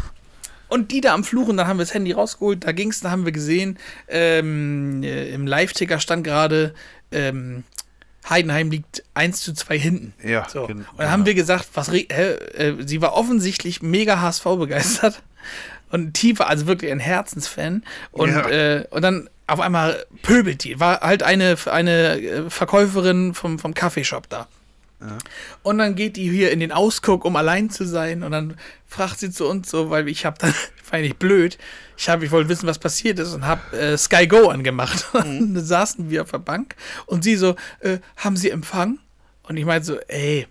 Und die da am Fluchen, dann haben wir das Handy rausgeholt, da ging es, da haben wir gesehen, ähm, äh, im Live-Ticker stand gerade, ähm, Heidenheim liegt 1 zu 2 hinten. Ja, So. gen- Und dann haben genau. wir gesagt, was hä, äh, sie war offensichtlich mega HSV begeistert und tiefer, also wirklich ein Herzensfan. Und, Ja. äh, und dann auf einmal pöbelt die, war halt eine, eine äh, Verkäuferin vom, vom Kaffeeshop da. Und dann geht die hier in den Ausguck, um allein zu sein. Und dann fragt sie zu uns so, weil ich habe dann, war ich blöd, ich habe, ich wollte wissen, was passiert ist und habe äh, Sky Go angemacht. Und dann saßen wir auf der Bank und sie so, äh, haben Sie Empfang? Und ich meinte so, ey,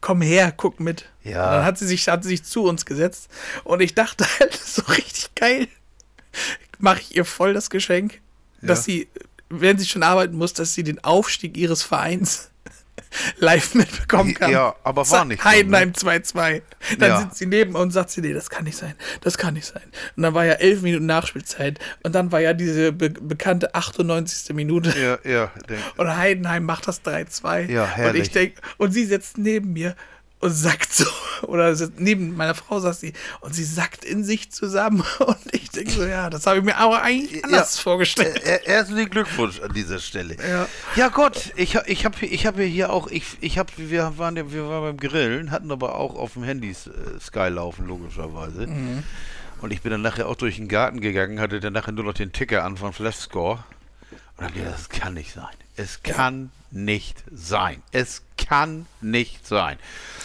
komm her, guck mit. Ja. Und dann hat sie sich, hat sie sich zu uns gesetzt und ich dachte halt, so richtig geil, mache ich ihr voll das Geschenk, dass Ja. sie, wenn sie schon arbeiten muss, dass sie den Aufstieg ihres Vereins live mitbekommen kann. Ja, aber war nicht ne? Heidenheim 2-2. Dann Ja. sitzt sie neben und sagt sie, nee, das kann nicht sein, das kann nicht sein. Und dann war ja elf Minuten Nachspielzeit und dann war ja diese be bekannte 98. Minute. Ja, ja. Denk. Und Heidenheim macht das 3-2. Ja, und herrlich. ich denke, und sie sitzt neben mir und sackt so, oder neben meiner Frau saß sie und sie sackt in sich zusammen und ich denke so, ja, das habe ich mir aber eigentlich anders ja, vorgestellt. Äh, herzlichen Glückwunsch an dieser Stelle. Ja, ja Gott, ich, ich habe ich hab hier auch, ich, ich hab, wir, waren ja, wir waren beim Grillen, hatten aber auch auf dem Handy äh, Sky laufen, logischerweise. Mhm. Und ich bin dann nachher auch durch den Garten gegangen, hatte dann nachher nur noch den Ticker an von Flashscore. Und dann gedacht, das kann nicht sein. Es kann nicht sein. Es kann nicht sein.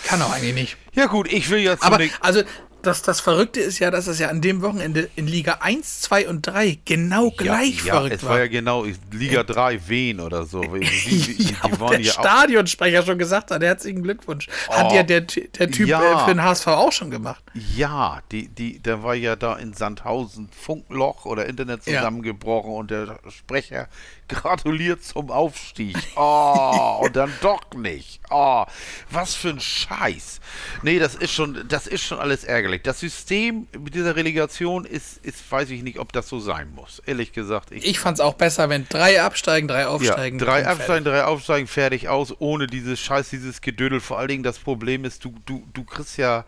Kann auch eigentlich nicht. Ja gut, ich will jetzt... Aber also das, das Verrückte ist ja, dass es ja an dem Wochenende in Liga 1, 2 und 3 genau gleich ja, verrückt ja, es war. ja genau Liga 3 Wien oder so. Die, die, die, ja, die der Stadionsprecher schon gesagt hat, herzlichen Glückwunsch. Hat oh, ja der, der Typ ja, für den HSV auch schon gemacht. Ja, die, die, der war ja da in Sandhausen Funkloch oder Internet zusammengebrochen und der Sprecher gratuliert zum Aufstieg. Oh, und dann doch nicht. Oh, was für ein Scheiß. Nee, das ist schon, das ist schon alles ärgerlich. Das System mit dieser Relegation ist, ist, weiß ich nicht, ob das so sein muss. Ehrlich gesagt. Ich, ich fand es auch besser, wenn drei absteigen, drei aufsteigen. Ja, drei absteigen, drei aufsteigen, fertig aus, ohne dieses Scheiß, dieses Gedödel. Vor allen Dingen das Problem ist, du, du, du kriegst ja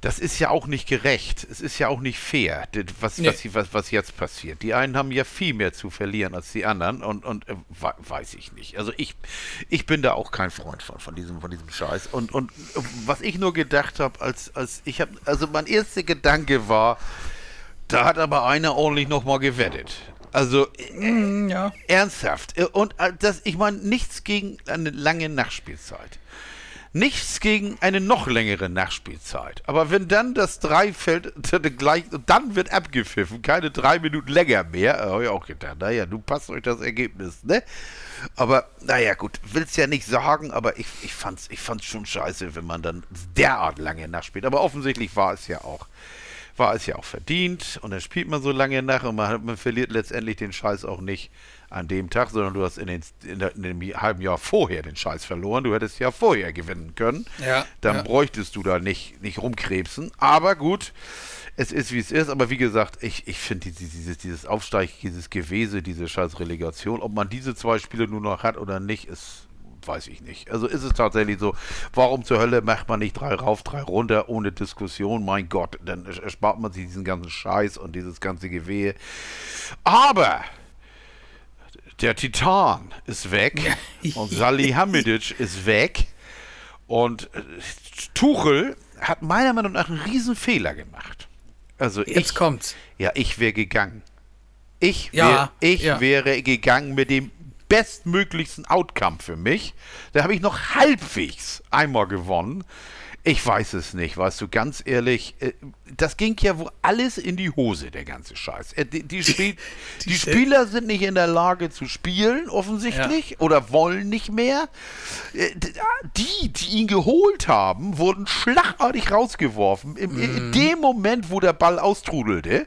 das ist ja auch nicht gerecht. Es ist ja auch nicht fair, was, nee. was, was, was, jetzt passiert. Die einen haben ja viel mehr zu verlieren als die anderen und, und äh, weiß ich nicht. Also ich, ich bin da auch kein Freund von, von diesem, von diesem Scheiß. Und, und was ich nur gedacht habe, als, als ich habe, also mein erster Gedanke war, da hat aber einer ordentlich nochmal gewettet. Also mm, ja. ernsthaft. Und äh, das, ich meine, nichts gegen eine lange Nachspielzeit. Nichts gegen eine noch längere Nachspielzeit. Aber wenn dann das drei fällt, gleich, dann wird abgepfiffen, keine drei Minuten länger mehr, habe ich auch gedacht, naja, du passt euch das Ergebnis, ne? Aber, naja, gut, will's ja nicht sagen, aber ich, ich, fand's, ich fand's schon scheiße, wenn man dann derart lange nachspielt. Aber offensichtlich war es ja auch war es ja auch verdient und dann spielt man so lange nach und man, man verliert letztendlich den Scheiß auch nicht an dem Tag, sondern du hast in, den, in, der, in, dem halben Jahr vorher den Scheiß verloren. Du hättest ja vorher gewinnen können. Ja, Dann ja. bräuchtest du da nicht, nicht rumkrebsen. Aber gut, es ist wie es ist. Aber wie gesagt, ich, ich finde dieses, dieses Aufsteig, dieses Gewese, diese scheiß Relegation, ob man diese zwei Spiele nur noch hat oder nicht, ist weiß ich nicht. Also ist es tatsächlich so, warum zur Hölle macht man nicht drei rauf, drei runter ohne Diskussion? Mein Gott, dann erspart man sich diesen ganzen Scheiß und dieses ganze Gewehe. Aber der Titan ist weg und Salihamidzic ist weg und äh, Tuchel hat meiner Meinung nach einen riesen Fehler gemacht. Also Jetzt ich, kommt's. Ja, ich wäre gegangen. Ich, wär, ja, ich ja. wäre gegangen mit dem bestmöglichsten Outcome für mich. Da habe ich noch halbwegs einmal gewonnen. Ich weiß es nicht, weißt du, ganz ehrlich, äh, das ging ja wohl alles in die Hose, der ganze Scheiß. Äh, die, die, Spiel, die, die Spieler sind nicht in der Lage zu spielen, offensichtlich, ja. oder wollen nicht mehr. Äh, die, die ihn geholt haben, wurden schlagartig rausgeworfen. In, mm. in dem Moment, wo der Ball austrudelte,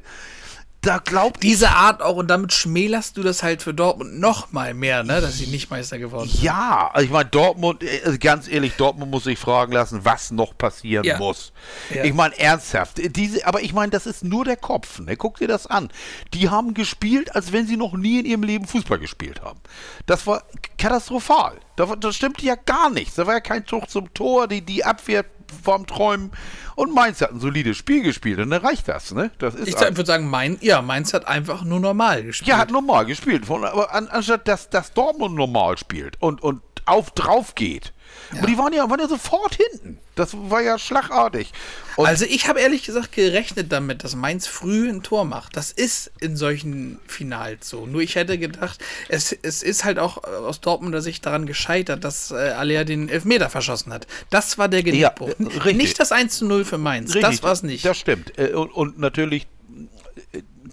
da glaub Diese Art auch, und damit schmälerst du das halt für Dortmund noch mal mehr, ne, dass sie nicht Meister geworden sind. Ja, also ich meine, Dortmund, äh, also ganz ehrlich, Dortmund muss sich fragen lassen, was noch passieren ja. muss. Ja. Ich meine, ernsthaft, diese, aber ich meine, das ist nur der Kopf, ne, guck dir das an. Die haben gespielt, als wenn sie noch nie in ihrem Leben Fußball gespielt haben. Das war katastrophal. Da, das stimmte ja gar nichts. Da war ja kein Zug zum Tor, die, die Abwehr vorm Träumen. Und Mainz hat ein solides Spiel gespielt und dann reicht das, ne? Das ist ich würde sagen, Mainz, ja, Mainz hat einfach nur normal gespielt. Ja, hat normal gespielt. Aber anstatt dass, dass Dortmund normal spielt und, und auf drauf geht, ja. Aber die waren ja, waren ja sofort hinten. Das war ja schlagartig. Und also ich habe ehrlich gesagt gerechnet damit, dass Mainz früh ein Tor macht. Das ist in solchen Finals so. Nur ich hätte gedacht, es, es ist halt auch aus Dortmunder Sicht daran gescheitert, dass äh, Alea den Elfmeter verschossen hat. Das war der Genickbruch. Ja, äh, nicht das 1 zu 0 für Mainz. Richtig, das war es nicht. Das stimmt. Äh, und, und natürlich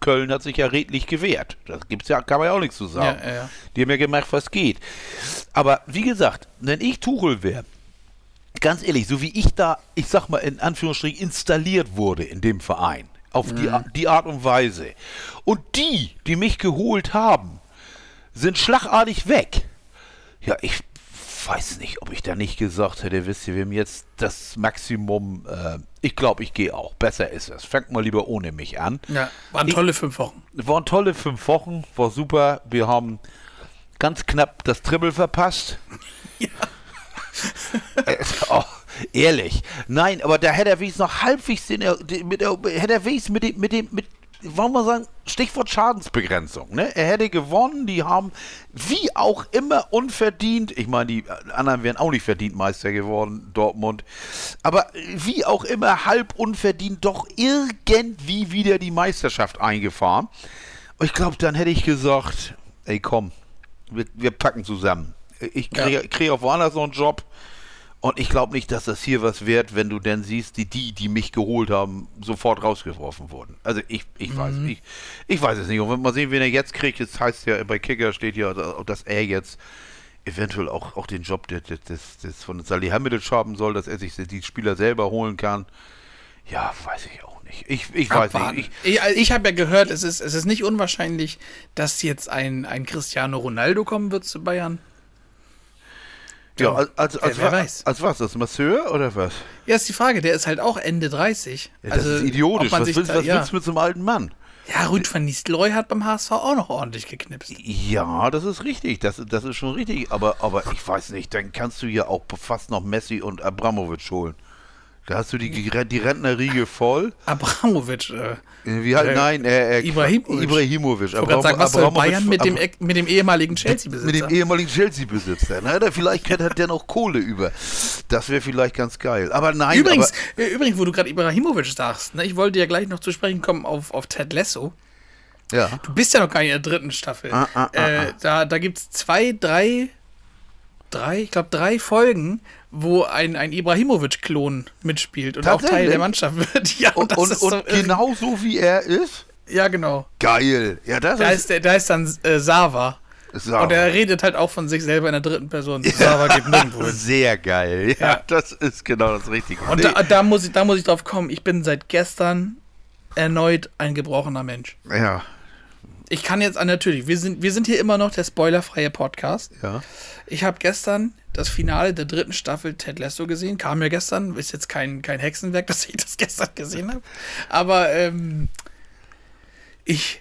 Köln hat sich ja redlich gewehrt. Das gibt's ja, kann man ja auch nichts zu sagen. Ja, ja. Die haben ja gemacht, was geht. Aber wie gesagt, wenn ich Tuchel wäre, ganz ehrlich, so wie ich da, ich sag mal in Anführungsstrichen, installiert wurde in dem Verein, auf mhm. die, die Art und Weise, und die, die mich geholt haben, sind schlagartig weg. Ja, ich weiß nicht, ob ich da nicht gesagt hätte, wisst ihr, wir haben jetzt das Maximum, äh, ich glaube, ich gehe auch. Besser ist es. Fangt mal lieber ohne mich an. Ja, waren ich, tolle fünf Wochen. Waren tolle fünf Wochen, war super. Wir haben ganz knapp das Triple verpasst. Ja. äh, oh, ehrlich. Nein, aber da hätte er wenigstens noch halbwegs den, mit, hätte er wenigstens mit dem, mit dem, mit, wollen wir sagen, Stichwort Schadensbegrenzung. Ne? Er hätte gewonnen, die haben wie auch immer unverdient, ich meine, die anderen wären auch nicht verdient Meister geworden, Dortmund, aber wie auch immer halb unverdient doch irgendwie wieder die Meisterschaft eingefahren. Und ich glaube, dann hätte ich gesagt, ey komm, wir, wir packen zusammen. Ich kriege ja. krieg auf woanders noch einen Job. Und ich glaube nicht, dass das hier was wert, wenn du denn siehst, die, die, die mich geholt haben, sofort rausgeworfen wurden. Also ich, ich mhm. weiß, ich, ich weiß es nicht. Und wenn man sehen, wen er jetzt kriegt, jetzt heißt ja, bei Kicker steht ja, dass er jetzt eventuell auch, auch den Job des, des, des von Salihamidzic haben soll, dass er sich die Spieler selber holen kann. Ja, weiß ich auch nicht. Ich, ich weiß nicht. Ich, ich, ich habe ja gehört, es ist, es ist nicht unwahrscheinlich, dass jetzt ein, ein Cristiano Ronaldo kommen wird zu Bayern. Ja, als, als, als, wer, wer weiß. als was? Als Masseur oder was? Ja, ist die Frage. Der ist halt auch Ende 30. Ja, das also, ist idiotisch. Was, willst, da, was ja. willst du mit so einem alten Mann? Ja, Rüd van Nistelrooy hat beim HSV auch noch ordentlich geknipst. Ja, das ist richtig. Das, das ist schon richtig. Aber, aber ich weiß nicht, dann kannst du ja auch fast noch Messi und Abramovic holen. Da hast du die, die Rentnerriege voll. Abramovic. Äh, Wie halt, äh, nein, äh, äh, Ibrahimovic. Ibrahimovic. Ich wollte sagen, was soll Bayern mit dem, mit dem ehemaligen Chelsea-Besitzer? Mit dem ehemaligen Chelsea-Besitzer. Na, da vielleicht hat der noch Kohle über. Das wäre vielleicht ganz geil. Aber nein. Übrigens, aber, äh, übrigens wo du gerade Ibrahimovic sagst, ne, ich wollte ja gleich noch zu sprechen kommen auf, auf Ted Lasso. Ja. Du bist ja noch gar nicht in der dritten Staffel. Ah, ah, ah, äh, ah. da da gibt es zwei, drei, drei, ich glaube drei Folgen, wo ein, ein Ibrahimovic-Klon mitspielt und auch Teil der Mannschaft wird. Ja, und, und, und so genau so wie er ist? Ja, genau. Geil. Ja, das da ist, ist da ist dann äh, Sava. Sava. Und er redet halt auch von sich selber in der dritten Person. Ja. Sava geht nirgendwo hin. Sehr geil. Ja, ja, das ist genau das Richtige. Und nee. da, da, muss ich, da muss ich drauf kommen. Ich bin seit gestern erneut ein gebrochener Mensch. Ja. Ich kann jetzt, natürlich, wir sind, wir sind hier immer noch der spoilerfreie Podcast. Ja. Ich habe gestern das Finale der dritten Staffel Ted Lasso gesehen. Kam ja gestern. Ist jetzt kein, kein Hexenwerk, dass ich das gestern gesehen habe. Aber ähm, ich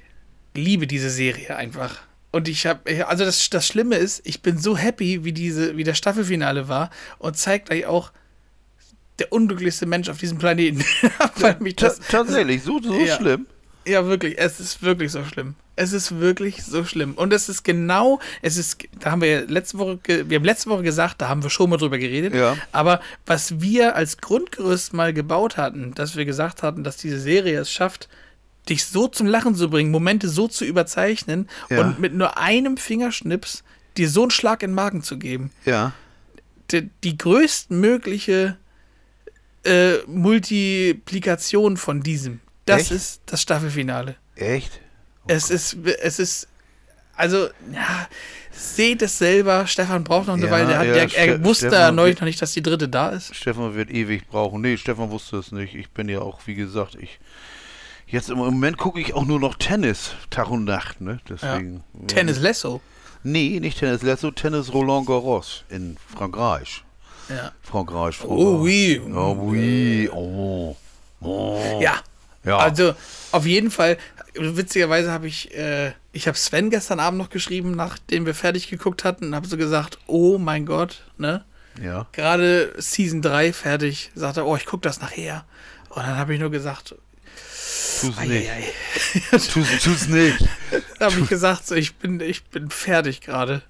liebe diese Serie einfach. Und ich habe, also das, das Schlimme ist, ich bin so happy, wie diese, wie das Staffelfinale war und zeigt euch auch der unglücklichste Mensch auf diesem Planeten. Mich das, tatsächlich, so, so ja, schlimm. Ja, wirklich, es ist wirklich so schlimm. Es ist wirklich so schlimm. Und es ist genau, es ist, da haben wir letzte Woche, wir haben letzte Woche gesagt, da haben wir schon mal drüber geredet. Ja. Aber was wir als Grundgerüst mal gebaut hatten, dass wir gesagt hatten, dass diese Serie es schafft, dich so zum Lachen zu bringen, Momente so zu überzeichnen ja. und mit nur einem Fingerschnips dir so einen Schlag in den Magen zu geben. Ja. Die, die größtmögliche äh, Multiplikation von diesem. Das Echt? ist das Staffelfinale. Echt? Es ist, es ist, also, ja, seht es selber. Stefan braucht noch eine ja, Weile. Der hat, ja, der, er wusste Stefan neulich noch nicht, dass die dritte da ist. Stefan wird ewig brauchen. Nee, Stefan wusste es nicht. Ich bin ja auch, wie gesagt, ich. Jetzt im Moment gucke ich auch nur noch Tennis, Tag und Nacht, ne? Deswegen. Ja. Tennis Lesso? Nee, nicht Tennis Lesso, Tennis Roland Garros in Frankreich. Ja. Frankreich, Frankreich. Oh oui. Oh oui. Oh. oh. Ja. Ja. Also auf jeden Fall witzigerweise habe ich, äh, ich habe Sven gestern Abend noch geschrieben, nachdem wir fertig geguckt hatten, und habe so gesagt, oh mein Gott, ne? Ja. Gerade Season 3 fertig, sagt er, oh, ich gucke das nachher. Und dann habe ich nur gesagt, Tu's nicht. Tu's, tu's nicht. da habe ich gesagt, so, ich bin, ich bin fertig gerade.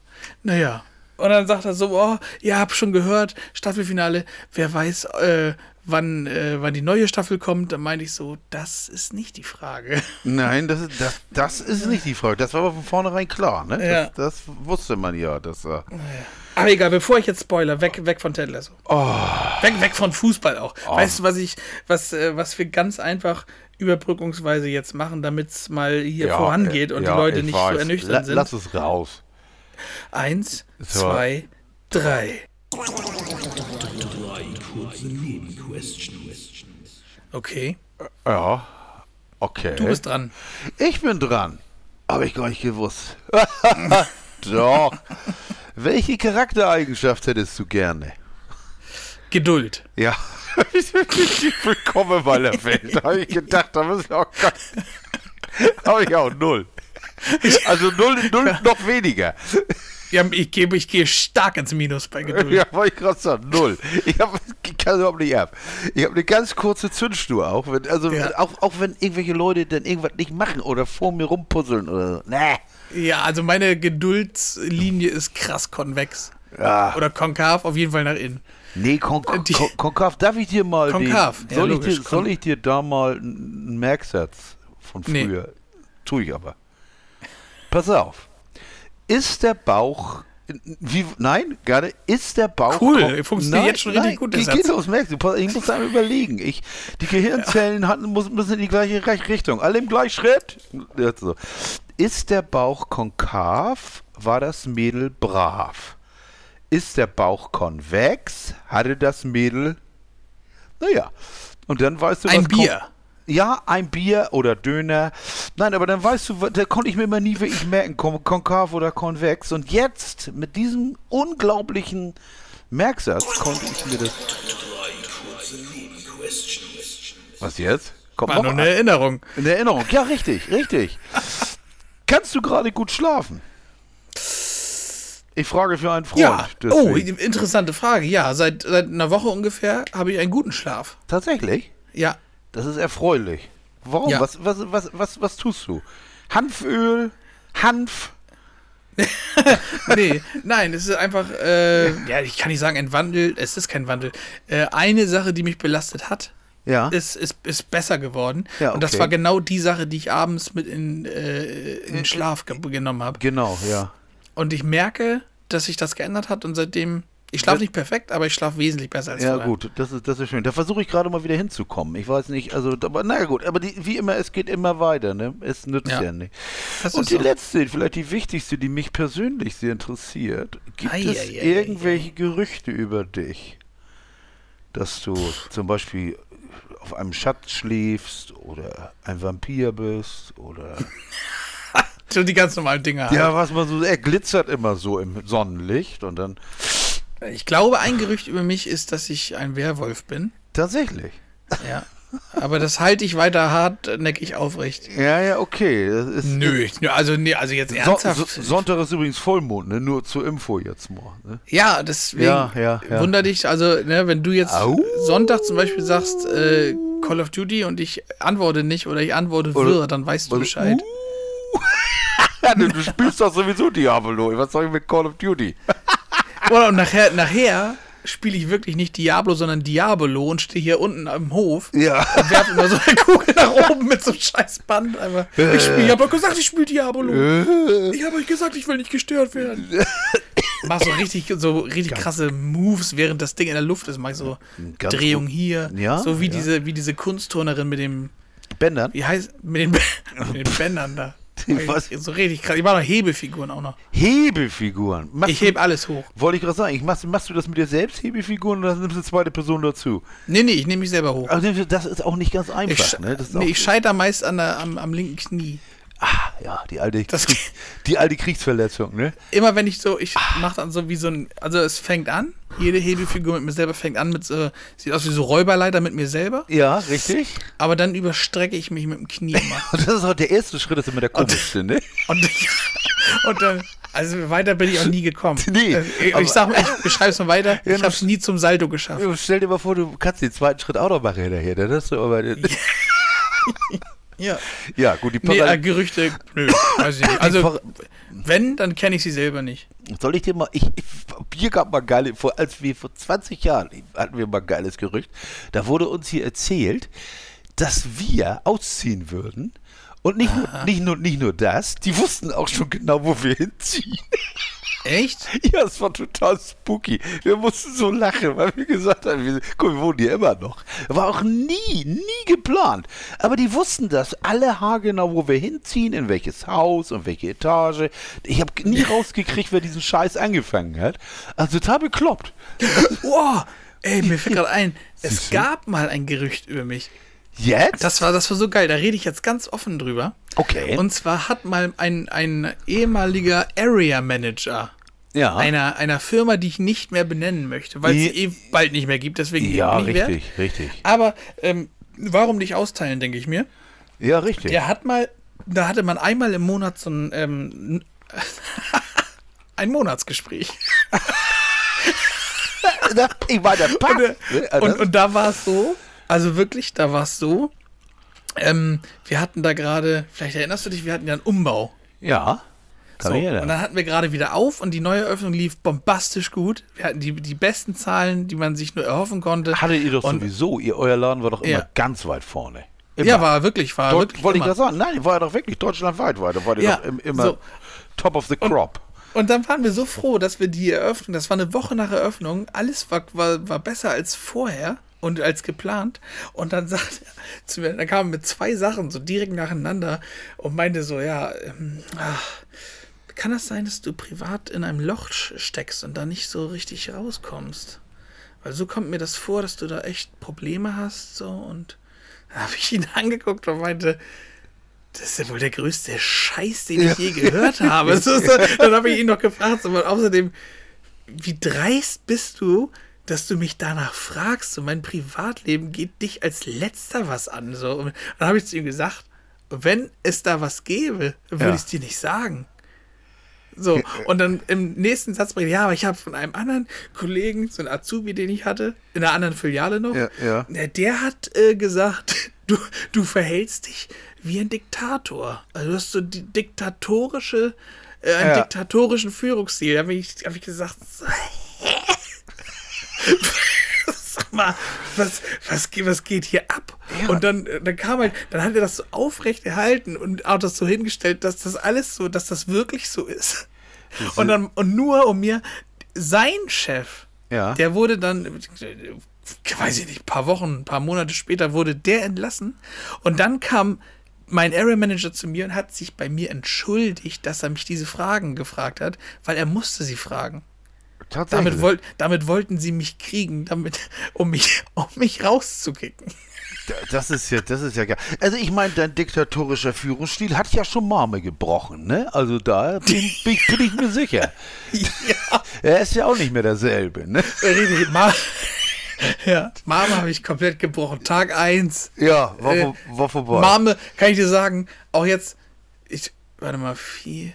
Naja. Und dann sagt er so, oh, ihr habt schon gehört, Staffelfinale, wer weiß, äh, wann, äh, wann die neue Staffel kommt, dann meine ich so, das ist nicht die Frage. Nein, das ist, das, das ist nicht die Frage. Das war aber von vornherein klar, ne? Ja. Das, das, wusste man ja. Dass, äh aber egal, bevor ich jetzt spoiler, weg, weg von Ted Lasso. Oh. Weg, weg von Fußball auch. Oh. Weißt du, was ich, was, äh, was wir ganz einfach überbrückungsweise jetzt machen, damit es mal hier ja, vorangeht und ja, die Leute nicht weiß. so ernüchtert La sind? Lass es raus. Eins, so. zwei, drei. Okay. Ja, okay. Du bist dran. Ich bin dran. Habe ich gar nicht gewusst. Doch. Welche Charaktereigenschaft hättest du gerne? Geduld. Ja. Willkommen bei der Welt. Da habe ich gedacht, da muss ich auch gar Habe ich auch null. Also null, null noch weniger. Ja, ich gehe ich geh stark ins Minus bei Geduld. Ja, wollte ich gerade sagen, null. Ich, hab, ich kann überhaupt nicht ab. Ich habe eine ganz kurze Zündschnur auch. Wenn, also Ja. auch, auch wenn irgendwelche Leute dann irgendwas nicht machen oder vor mir rumpuzzeln oder so. Nee. Ja, also meine Geduldslinie ist krass konvex. Ja. Oder konkav, auf jeden Fall nach innen. Nee, Kon die- Kon Konkav, darf ich dir mal Konkav, den, ja, soll, ich logisch, dir, Kon- soll ich dir da mal einen Merksatz von Nee. früher? Tue ich aber. Pass auf. Ist der Bauch wie, nein, gerade ist der Bauch. Cool, kon- funktioniert jetzt schon richtig gut, der Geh, Satz. geh los, merkst du. Ich muss einmal überlegen. Ich, die Gehirnzellen hatten, muss- müssen in die gleiche Richtung. Alle im gleichen Schritt. Ja, so. Ist der Bauch konkav, war das Mädel brav. Ist der Bauch konvex, hatte das Mädel, naja. Und dann weißt du, Ein was kon- Bier. Ja, ein Bier oder Döner. Nein, aber dann weißt du, da konnte ich mir immer nie wirklich merken, kon konkav oder konvex. Und jetzt, mit diesem unglaublichen Merksatz, konnte ich mir das. Was jetzt? Kommt War noch nur eine ein- Erinnerung. in Erinnerung. Ja, richtig, richtig. Kannst du gerade gut schlafen? Ich frage für einen Freund. Ja. Oh, interessante Frage. Ja, seit, seit einer Woche ungefähr habe ich einen guten Schlaf. Tatsächlich? Ja. Das ist erfreulich. Warum? Ja. Was, was, was, was, was tust du? Hanföl, Hanf. Nee, nein, es ist einfach, äh, ja, ich kann nicht sagen, ein Wandel. Es ist kein Wandel. Äh, eine Sache, die mich belastet hat, Ja. ist, ist, ist besser geworden. Ja, Und das okay. war genau die Sache, die ich abends mit in, äh, in den Schlaf ge genommen habe. Genau, ja. Und ich merke, dass sich das geändert hat und seitdem, ich schlafe nicht perfekt, aber ich schlafe wesentlich besser als Ja, vorher. gut, das ist, das ist schön. Da versuche ich gerade mal wieder hinzukommen. Ich weiß nicht, also, aber naja, gut, aber die, wie immer, es geht immer weiter, ne? Es nützt ja, Ja. nicht. Das Und die so. letzte, vielleicht die wichtigste, die mich persönlich sehr interessiert. Gibt Ei, es ei, ei, irgendwelche Gerüchte über dich, dass du zum Beispiel auf einem Schatz schläfst oder ein Vampir bist oder. So die ganz normalen Dinge. halt. ja, was man so, er glitzert immer so im Sonnenlicht und dann. Ich glaube, ein Gerücht über mich ist, dass ich ein Werwolf bin. Tatsächlich. Ja. Aber das halte ich weiter hartnäckig aufrecht. Ja, ja, okay. Nö, ich- also nee, also jetzt ernsthaft. so, Sonntag ist übrigens Vollmond, ne? Nur zur Info jetzt mal. Ne? ja, deswegen Ja, ja, ja. wunder dich, also ne, wenn du jetzt Au. Sonntag zum Beispiel sagst äh, Call of Duty und ich antworte nicht oder ich antworte Oder- wirr, dann weißt du Bescheid. Du, du spielst doch sowieso Diablo. Was soll ich mit Call of Duty? Oder und nachher, nachher spiele ich wirklich nicht Diablo, sondern Diabolo und stehe hier unten am Hof Ja. und werfe immer so eine Kugel nach oben mit so einem scheiß Band. Einfach. Ich, ich habe doch gesagt, ich spiele Diabolo. Ich habe euch gesagt, ich will nicht gestört werden. Mach so richtig, so richtig krasse Moves, während das Ding in der Luft ist. Mach so Ganz Drehung gut. hier. Ja, so wie ja. diese, wie diese Kunstturnerin mit dem, Bändern? wie heißt, mit den, mit den Bändern da. Was? So richtig krass. Ich mache noch Hebefiguren auch noch. Hebefiguren. Machst Ich du- heb alles hoch. Wollte ich gerade sagen, ich machst, machst du das mit dir selbst, Hebefiguren, oder nimmst du eine zweite Person dazu? Nee, nee, ich nehme mich selber hoch. Also das ist auch nicht ganz Ich, einfach, ne? Das ist nee, ich scheiter meist an der, am, am linken Knie. Ah, ja, die alte, Das- die alte Kriegsverletzung, ne? Immer wenn ich so, ich mach dann so wie so ein, also es fängt an, jede Hebefigur mit mir selber fängt an mit so, sieht aus wie so Räuberleiter mit mir selber, Ja, richtig. aber dann überstrecke ich mich mit dem Knie. Und das ist auch der erste Schritt, das ist immer der komischste, ne? Und, und dann, also weiter bin ich auch nie gekommen. Nee, Äh, ich, aber- ich sag mal, ich beschreibe es mal weiter, Ja, ich habe es nie zum Salto geschafft. Stell dir mal vor, du kannst den zweiten Schritt auch noch machen hinterher. Dann hast du aber. Ja. Ja, gut, die Nee, äh, Parallel. Gerüchte, nö, weiß ich nicht. Also, wenn, dann kenne ich sie selber nicht. Soll ich dir mal, ich, ich hier gab mal geile, vor, als wir vor 20 Jahren hatten wir mal ein geiles Gerücht, da wurde uns hier erzählt, dass wir ausziehen würden und nicht nur, nicht nur, nicht nur das, die wussten auch schon genau, wo wir hinziehen. Echt? Ja, es war total spooky. Wir mussten so lachen, weil wir gesagt haben, wir, guck, wir wohnen hier immer noch. War auch nie, nie geplant. Aber die wussten das alle haargenau, wo wir hinziehen, in welches Haus und welche Etage. Ich habe nie rausgekriegt, wer diesen Scheiß angefangen hat. Also total bekloppt. Wow, ey, mir fällt gerade ein, es gab mal ein Gerücht über mich. Jetzt? Das war, das war so geil, da rede ich jetzt ganz offen drüber. okay. Und zwar hat mal ein, ein ehemaliger Area Manager ja. einer, einer Firma, die ich nicht mehr benennen möchte, weil es eh bald nicht mehr gibt, deswegen ja, nicht wert. richtig, richtig. Aber ähm, warum nicht austeilen, denke ich mir. Ja, richtig. Der hat mal, da hatte man einmal im Monat so ein, ähm, ein Monatsgespräch. ich war der Pass. Und, und, und da war es so, also wirklich, da war es so, ähm, wir hatten da gerade, vielleicht erinnerst du dich, wir hatten ja einen Umbau. ja. So, und dann hatten wir gerade wieder auf und die neue Eröffnung lief bombastisch gut. Wir hatten die, die besten Zahlen, die man sich nur erhoffen konnte. Hattet ihr doch und, sowieso, ihr, euer Laden war doch immer Ja. ganz weit vorne. Immer. Ja, war wirklich, war Dort, wirklich. wollte ich immer. das sagen? Nein, war ja doch wirklich deutschlandweit weiter. War der Ja, doch immer so. top of the crop. Und dann waren wir so froh, dass wir die Eröffnung, das war eine Woche nach Eröffnung, alles war, war, war besser als vorher und als geplant. Und dann sagt er zu mir, dann kam er mit zwei Sachen so direkt nacheinander und meinte so, ja, ähm, ach, kann das sein, dass du privat in einem Loch steckst und da nicht so richtig rauskommst? Weil so kommt mir das vor, dass du da echt Probleme hast, so und da habe ich ihn angeguckt und meinte, das ist ja wohl der größte Scheiß, den ich je gehört habe. So, so, dann habe ich ihn noch gefragt, so, und außerdem, wie dreist bist du, dass du mich danach fragst? So, mein Privatleben geht dich als letzter was an. So. Und dann habe ich zu ihm gesagt, wenn es da was gäbe, würde Ja. ich es dir nicht sagen. So, und dann im nächsten Satz bringt, ja, aber ich habe von einem anderen Kollegen, so einen Azubi, den ich hatte, in einer anderen Filiale noch, Ja, ja. der hat äh, gesagt, du, du verhältst dich wie ein Diktator. Also du hast so die diktatorische, äh, einen Ja. diktatorischen Führungsstil. Da habe ich, hab ich gesagt, so, hä? Sag mal, was, was, was geht hier ab? Und dann, äh, dann kam halt, dann hat er das so aufrecht erhalten und auch das so hingestellt, dass das alles so, dass das wirklich so ist. Und dann, und nur um mir, sein Chef, Ja. der wurde dann, äh, weiß ich nicht, ein paar Wochen, ein paar Monate später wurde der entlassen. Und dann kam mein Area Manager zu mir und hat sich bei mir entschuldigt, dass er mich diese Fragen gefragt hat, weil er musste sie fragen. Tatsächlich. Damit, wollt, damit wollten sie mich kriegen, damit, um mich, um mich rauszukicken. Das ist ja, das ist ja geil. Also ich meine, dein diktatorischer Führungsstil hat ja schon Marme gebrochen, ne? Also da bin, bin, bin ich mir sicher. ja, Er ist ja auch nicht mehr derselbe, ne? richtig. Ma ja, Mama habe ich komplett gebrochen. Tag 1. Ja, war, war vorbei. Mame, kann ich dir sagen, auch jetzt, ich, warte mal, vier.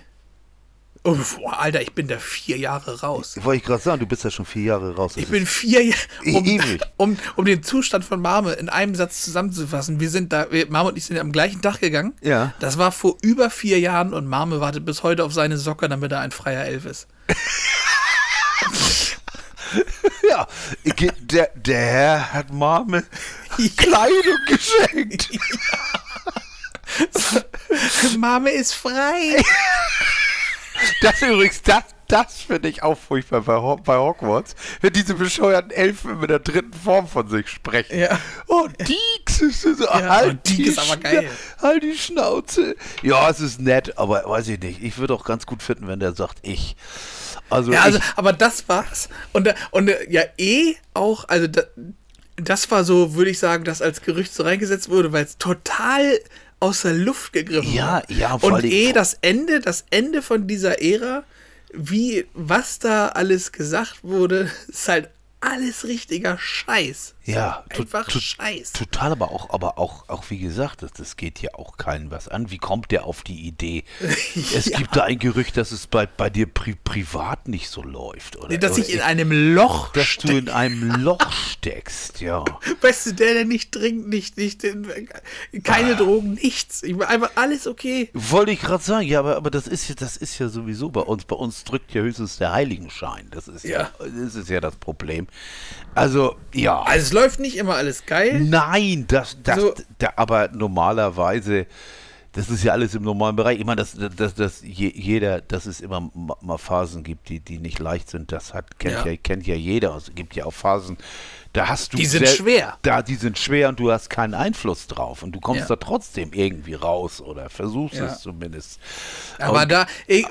Oh, boah, Alter, ich bin da vier Jahre raus. Wollte ich gerade sagen, du bist ja schon vier Jahre raus. Ich bin vier Jahre, um, um, um den Zustand von Mame in einem Satz zusammenzufassen. Wir sind da, wir, Mame und ich sind am gleichen Tag gegangen. Ja. Das war vor über vier Jahren und Mame wartet bis heute auf seine Socke, damit er ein freier Elf ist. Ja, der, der Herr hat Marme Kleidung geschenkt. Mame ist frei. Das übrigens, das, das finde ich auch furchtbar bei, Ho bei Hogwarts, wenn diese bescheuerten Elfen mit der dritten Form von sich sprechen. Ja. Oh, Deeks ist so, Ja, halt, Deek die ist aber geil. halt die Schnauze. Ja, es ist nett, aber weiß ich nicht. Ich würde auch ganz gut finden, wenn der sagt, ich. Also, Ja, also, aber das war's. Und, und ja, eh auch, also da, das war so, würde ich sagen, dass als Gerücht so reingesetzt wurde, weil es total aus der Luft gegriffen Ja, ja, vor Und eh das Ende, das Ende von dieser Ära, wie, was da alles gesagt wurde, ist halt alles richtiger Scheiß. Ja, Einfach to- Scheiß. Total, aber auch, aber auch, auch wie gesagt, das, das geht ja auch keinen was an. Wie kommt der auf die Idee? Es Ja. gibt da ein Gerücht, dass es bei, bei dir pri privat nicht so läuft, oder? Nee, dass oder ich in einem Loch dass steck. du in einem Loch steckst, ja. Weißt du, der, der nicht trinkt, nicht, nicht, keine Ah. Drogen, nichts. Ich einfach alles okay. Wollte ich gerade sagen, ja, aber, aber das ist ja, das ist ja sowieso bei uns. Bei uns drückt ja höchstens der Heiligenschein. Das ist ja, Ja. das ist ja das Problem. Also, ja. Also läuft nicht immer alles geil. Nein, das, das, So. da, aber normalerweise, das ist ja alles im normalen Bereich. Ich meine, dass, dass, dass je, jeder, dass es immer ma- mal Phasen gibt, die, die nicht leicht sind, das hat, kennt, ja. Ja. kennt ja jeder. Es gibt ja auch Phasen, da hast du. Die sind sel- schwer. Da, die sind schwer und du hast keinen Einfluss drauf. Und du kommst Ja. da trotzdem irgendwie raus oder versuchst Ja. es zumindest. Aber Und- da ich,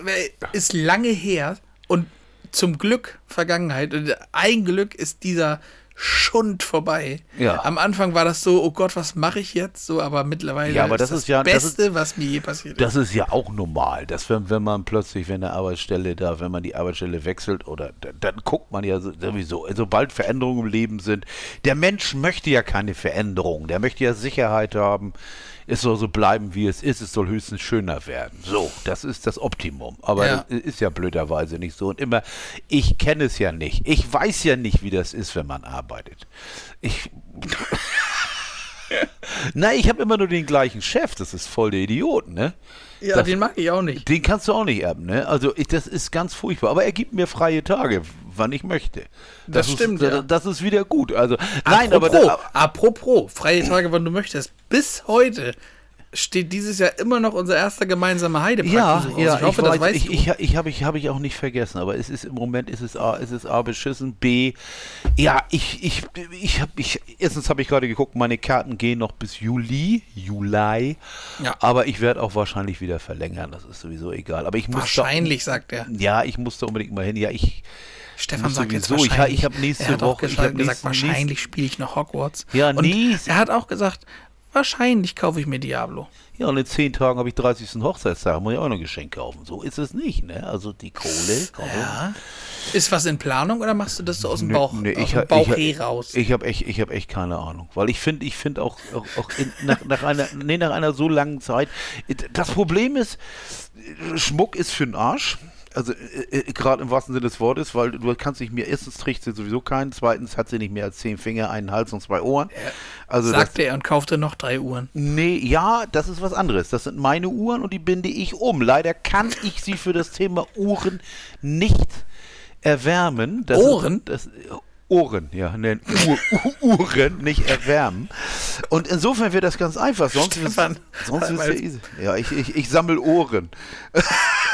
ist lange her und zum Glück Vergangenheit. Und ein Glück ist dieser Schund vorbei. Ja. Am Anfang war das so, oh Gott, was mache ich jetzt? So, aber mittlerweile Ja, aber das ist ja- das Beste, was mir je passiert ist. Das ist ja auch normal, dass wenn, wenn man plötzlich, wenn eine Arbeitsstelle da, wenn man die Arbeitsstelle wechselt oder dann, dann guckt man ja so- sowieso, sobald Veränderungen im Leben sind, der Mensch möchte ja keine Veränderung, der möchte ja Sicherheit haben, es soll so bleiben, wie es ist, es soll höchstens schöner werden. So, das ist das Optimum. Aber Ja. das ist ja blöderweise nicht so. Und immer, ich kenne es ja nicht. Ich weiß ja nicht, wie das ist, wenn man arbeitet. Ich. Nein, ich habe immer nur den gleichen Chef. Das ist voll der Idiot, ne? ja, das- den mag ich auch nicht. Den kannst du auch nicht erben, ne? Also ich, das ist ganz furchtbar. Aber er gibt mir freie Tage, wann ich möchte. Das ist, stimmt, Das, ja. das ist wieder gut. Also nein, aber apropos, da, apropos, freie Tage, wann du möchtest. Bis heute steht dieses Jahr immer noch unser erster gemeinsamer Heidepark. ja, ja, ich hoffe, das weiß, weißt ich, du. ich, ich habe ich, hab ich auch nicht vergessen, aber es ist im Moment ist es A, ist es A beschissen, B, ja, ich, ich, ich habe, ich, erstens habe ich gerade geguckt, meine Karten gehen noch bis Juli, Juli, Ja. aber ich werde auch wahrscheinlich wieder verlängern, das ist sowieso egal, aber ich muss da- Wahrscheinlich, sagt er. ja, ich muss da unbedingt mal hin, ja, ich, Stefan sagt jetzt sowieso, ich ha- wahrscheinlich. ich hab nächste er hat auch Woche- ich gesagt, hab gesagt nächsten- wahrscheinlich spiele ich noch Hogwarts. Ja, Und nie. Er hat auch gesagt, wahrscheinlich kaufe ich mir Diablo. Ja, und in zehn Tagen habe ich 30. Hochzeitstag, muss ich auch noch ein Geschenk kaufen. So ist es nicht, ne? Also die Kohle. Komm, Ist was in Planung oder machst du das so aus dem Bauch, nö, aus ich dem hab- Bauch ich, eh raus? Ich habe echt, ich habe echt keine Ahnung, weil ich finde, ich finde auch, auch, auch in, nach, nach einer, nee, nach einer so langen Zeit. Das Problem ist, Schmuck ist für den Arsch. Also äh, äh, gerade im wahrsten Sinne des Wortes, weil du kannst nicht mehr, erstens trägt sie sowieso keinen, zweitens hat sie nicht mehr als zehn Finger, einen Hals und zwei Ohren. Also das, sagte er und kaufte noch drei Uhren. Nee, ja, das ist was anderes. Das sind meine Uhren und die binde ich um. Leider kann ich sie für das Thema Uhren nicht erwärmen. Das Ohren? Das, Ohren, ja, nein, Uhr, Uhren nicht erwärmen. Und insofern wird das ganz einfach. Sonst ist Stefan, sonst ist ja weil- easy. Ja, ich, ich, ich sammle Ohren.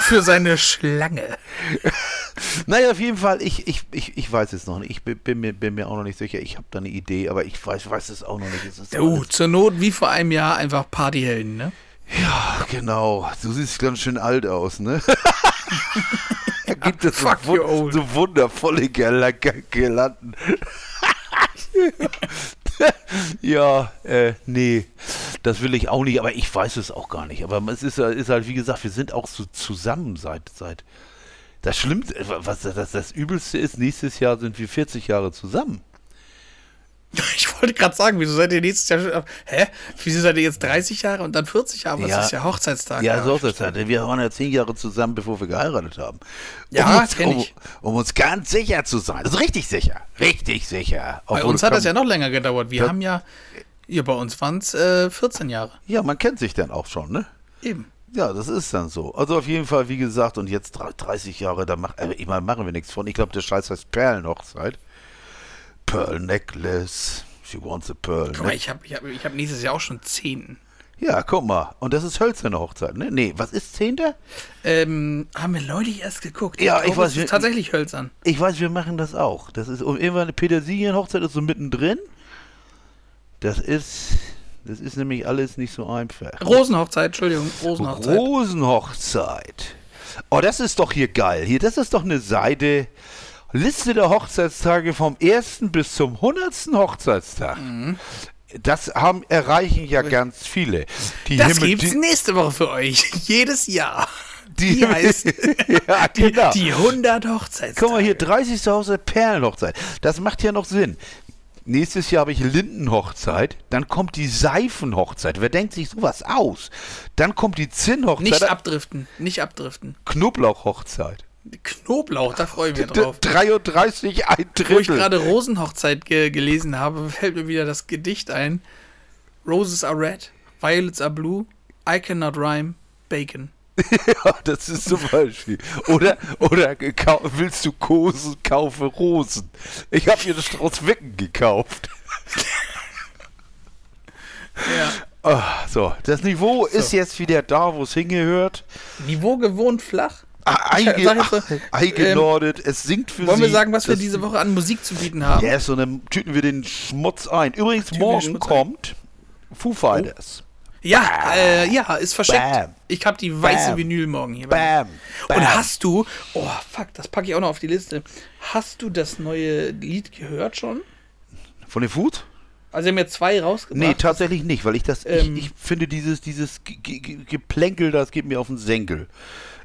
Für seine Schlange. Naja, auf jeden Fall, ich, ich, ich, ich weiß es noch nicht. Ich bin, mir, bin mir auch noch nicht sicher. Ich habe da eine Idee, aber ich weiß, weiß es auch noch nicht. Es ist alles- zur Not wie vor einem Jahr einfach Partyhelden, ne? Ja, genau. Du siehst ganz schön alt aus, ne? gibt es so, Fuck you, wun old. so wundervolle Girla- G- Girlanden. ja, äh, nee, das will ich auch nicht, aber ich weiß es auch gar nicht. Aber es ist, ja- ist halt, wie gesagt, wir sind auch so zusammen seit, seit. Das Schlimmste, was das, das Übelste ist, nächstes Jahr sind wir 40 Jahre zusammen. Ich wollte gerade sagen, wieso seid ihr nächstes Jahr schon. Hä? Wieso seid ihr jetzt 30 Jahre und dann 40 Jahre? Ja. ist ja Hochzeitstag? Ja, so ist es halt. Wir waren ja zehn Jahre zusammen, bevor wir geheiratet haben. Ja, um uns, kenn um, um uns ganz sicher zu sein. Also richtig sicher. Richtig sicher. Bei Obwohl uns hat das ja noch länger gedauert. Wir Ja. haben ja. Ja, bei uns waren es äh, 14 Jahre. Ja, man kennt sich dann auch schon, ne? Eben. Ja, das ist dann so. Also auf jeden Fall, wie gesagt, und jetzt drei- 30 Jahre, da mach, äh, ich meine, machen wir nichts von. Ich glaube, der Scheiß heißt Perlenhochzeit. Pearl Necklace. She wants a Pearl. Guck mal, Ne? ich habe ich hab, ich hab nächstes Jahr auch schon 10. Ja, guck mal. Und das ist hölzerne Hochzeit, ne? Nee, was ist Zehnter? Ähm, haben wir neulich erst geguckt. Ja, ich glaube, weiß, es wir- ist tatsächlich hölzern. Ich weiß, wir machen das auch. Das ist irgendwann eine Petersilienhochzeit ist so mittendrin. Das ist, das ist nämlich alles nicht so einfach. Rosenhochzeit, Entschuldigung, Rosenhochzeit. Rosenhochzeit. Oh, das ist doch hier geil. Hier, das ist doch eine Seite. Liste der Hochzeitstage vom 1. bis zum 100. Hochzeitstag. Mhm. Das haben, erreichen ja ganz viele. Die das Himmel- gibt's die, nächste Woche für euch. Jedes Jahr. die, Die heißt ja, die, genau. die 100 Hochzeitstage. Guck mal hier, 30. Hochzeit, Perlenhochzeit. Das macht ja noch Sinn. Nächstes Jahr habe ich Lindenhochzeit, dann kommt die Seifenhochzeit. Wer denkt sich sowas aus? Dann kommt die Zinnhochzeit, Nicht abdriften, nicht abdriften. Knoblauchhochzeit. Knoblauch, da freue ich mich drauf. 33, ein Wo ich Drittel. gerade Rosenhochzeit ge gelesen habe, fällt mir wieder das Gedicht ein. Roses are red, violets are blue, I cannot rhyme, bacon. Ja, das ist zum Beispiel. Oder, oder willst du Kosen, kaufe Rosen. Ich habe mir das Strauß Wecken gekauft. Ja. Ah, so, das Niveau ist jetzt wieder da, wo es hingehört. Niveau gewohnt flach. Ah, Einge ach, eingenordet, es singt für Wollen sie. wir sagen, was wir diese Woche an Musik zu bieten haben? Ja, so dann tüten wir den Schmutz ein. Übrigens, Tüten morgen kommt Foo Fighters. Ja, äh, ja, ist verschickt. Bam. Ich habe die weiße Bam. Vinyl morgen hier. Bam. Bam. Und hast du, oh fuck, das packe ich auch noch auf die Liste. Hast du das neue Lied gehört schon? Von den Foods? Also sie haben jetzt zwei rausgebracht. Nee, tatsächlich nicht, weil ich das, Ähm. ich, ich finde dieses, dieses Ge- Ge- Ge- Geplänkel, das geht mir auf den Senkel.